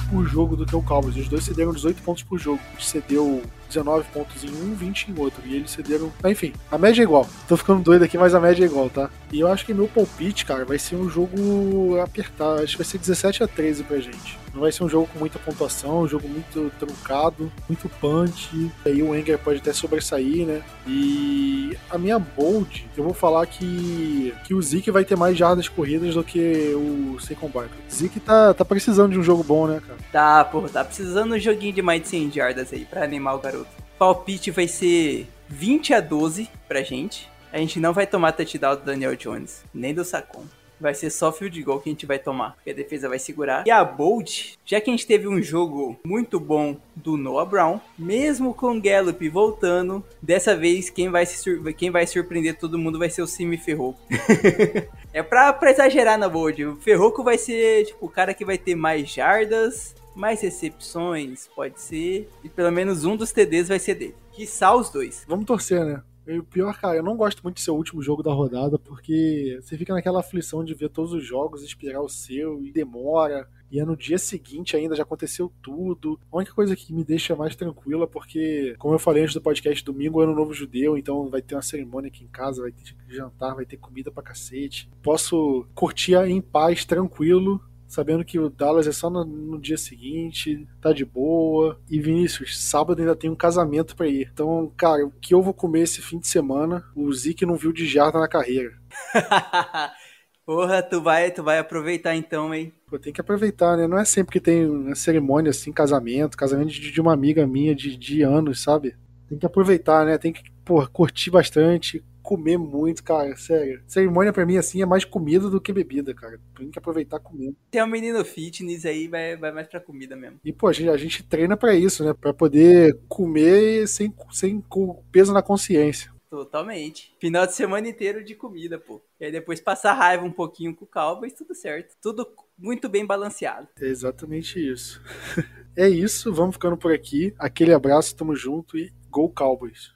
por jogo do que o Cowboys. Os dois cederam 18 pontos por jogo. Cedeu 19 pontos em um, 20 em outro. E eles cederam. Enfim, a média é igual. Tô ficando doido aqui, mas a média é igual, tá? E eu acho que meu palpite, cara, vai ser um jogo apertado. Acho que vai ser 17 a 13 pra gente. Não vai ser um jogo com muita pontuação, um jogo muito truncado, muito punch. Aí o Enger pode até sobressair, né? E a minha bold, eu vou falar que, que o Zeke vai ter mais jardas corridas do que o Saquon Barkley. Zeke tá, tá precisando de um jogo bom, né, cara? Tá, pô, tá precisando de um joguinho de mais de 100 jardas aí pra animar o garoto. Palpite vai ser 20 a 12 pra gente. A gente não vai tomar touchdown do Daniel Jones, nem do Sacon vai ser só field goal que a gente vai tomar, porque a defesa vai segurar. E a Bold, já que a gente teve um jogo muito bom do Noah Brown, mesmo com o Gallup voltando, dessa vez quem vai, quem vai surpreender todo mundo vai ser o Simi Ferroco. é pra, pra exagerar na Bold. O Ferroco vai ser tipo o cara que vai ter mais jardas, mais recepções, pode ser, e pelo menos um dos TDs vai ser dele. Que os dois. Vamos torcer, né? E o pior, cara, eu não gosto muito de ser o último jogo da rodada, porque você fica naquela aflição de ver todos os jogos, esperar o seu, e demora. E é no dia seguinte ainda, já aconteceu tudo. A única coisa que me deixa mais tranquila, porque, como eu falei antes do podcast, domingo é ano novo judeu, então vai ter uma cerimônia aqui em casa, vai ter jantar, vai ter comida pra cacete. Posso curtir em paz, tranquilo, sabendo que o Dallas é só no, no, dia seguinte, tá de boa. E Vinícius, sábado ainda tem um casamento para ir. Então, cara, o que eu vou comer esse fim de semana, o Zeke não viu de jarda na carreira. Porra, tu vai, tu vai aproveitar então, hein? Pô, tem que aproveitar, né? Não é sempre que tem uma cerimônia assim, casamento, casamento de, de uma amiga minha de, de anos, sabe? Tem que aproveitar, né? Tem que, pô, curtir bastante, comer muito, cara, sério. Cerimônia pra mim, assim, é mais comida do que bebida, cara. Tem que aproveitar comendo. Tem um menino fitness aí, vai, vai mais pra comida mesmo. E, pô, a gente, a gente treina pra isso, né? Pra poder comer sem, sem peso na consciência. Totalmente. Final de semana inteiro de comida, pô. E aí depois passar raiva um pouquinho com o Cowboys, tudo certo. Tudo muito bem balanceado. É exatamente isso. é isso, vamos ficando por aqui. Aquele abraço, tamo junto e Go Cowboys!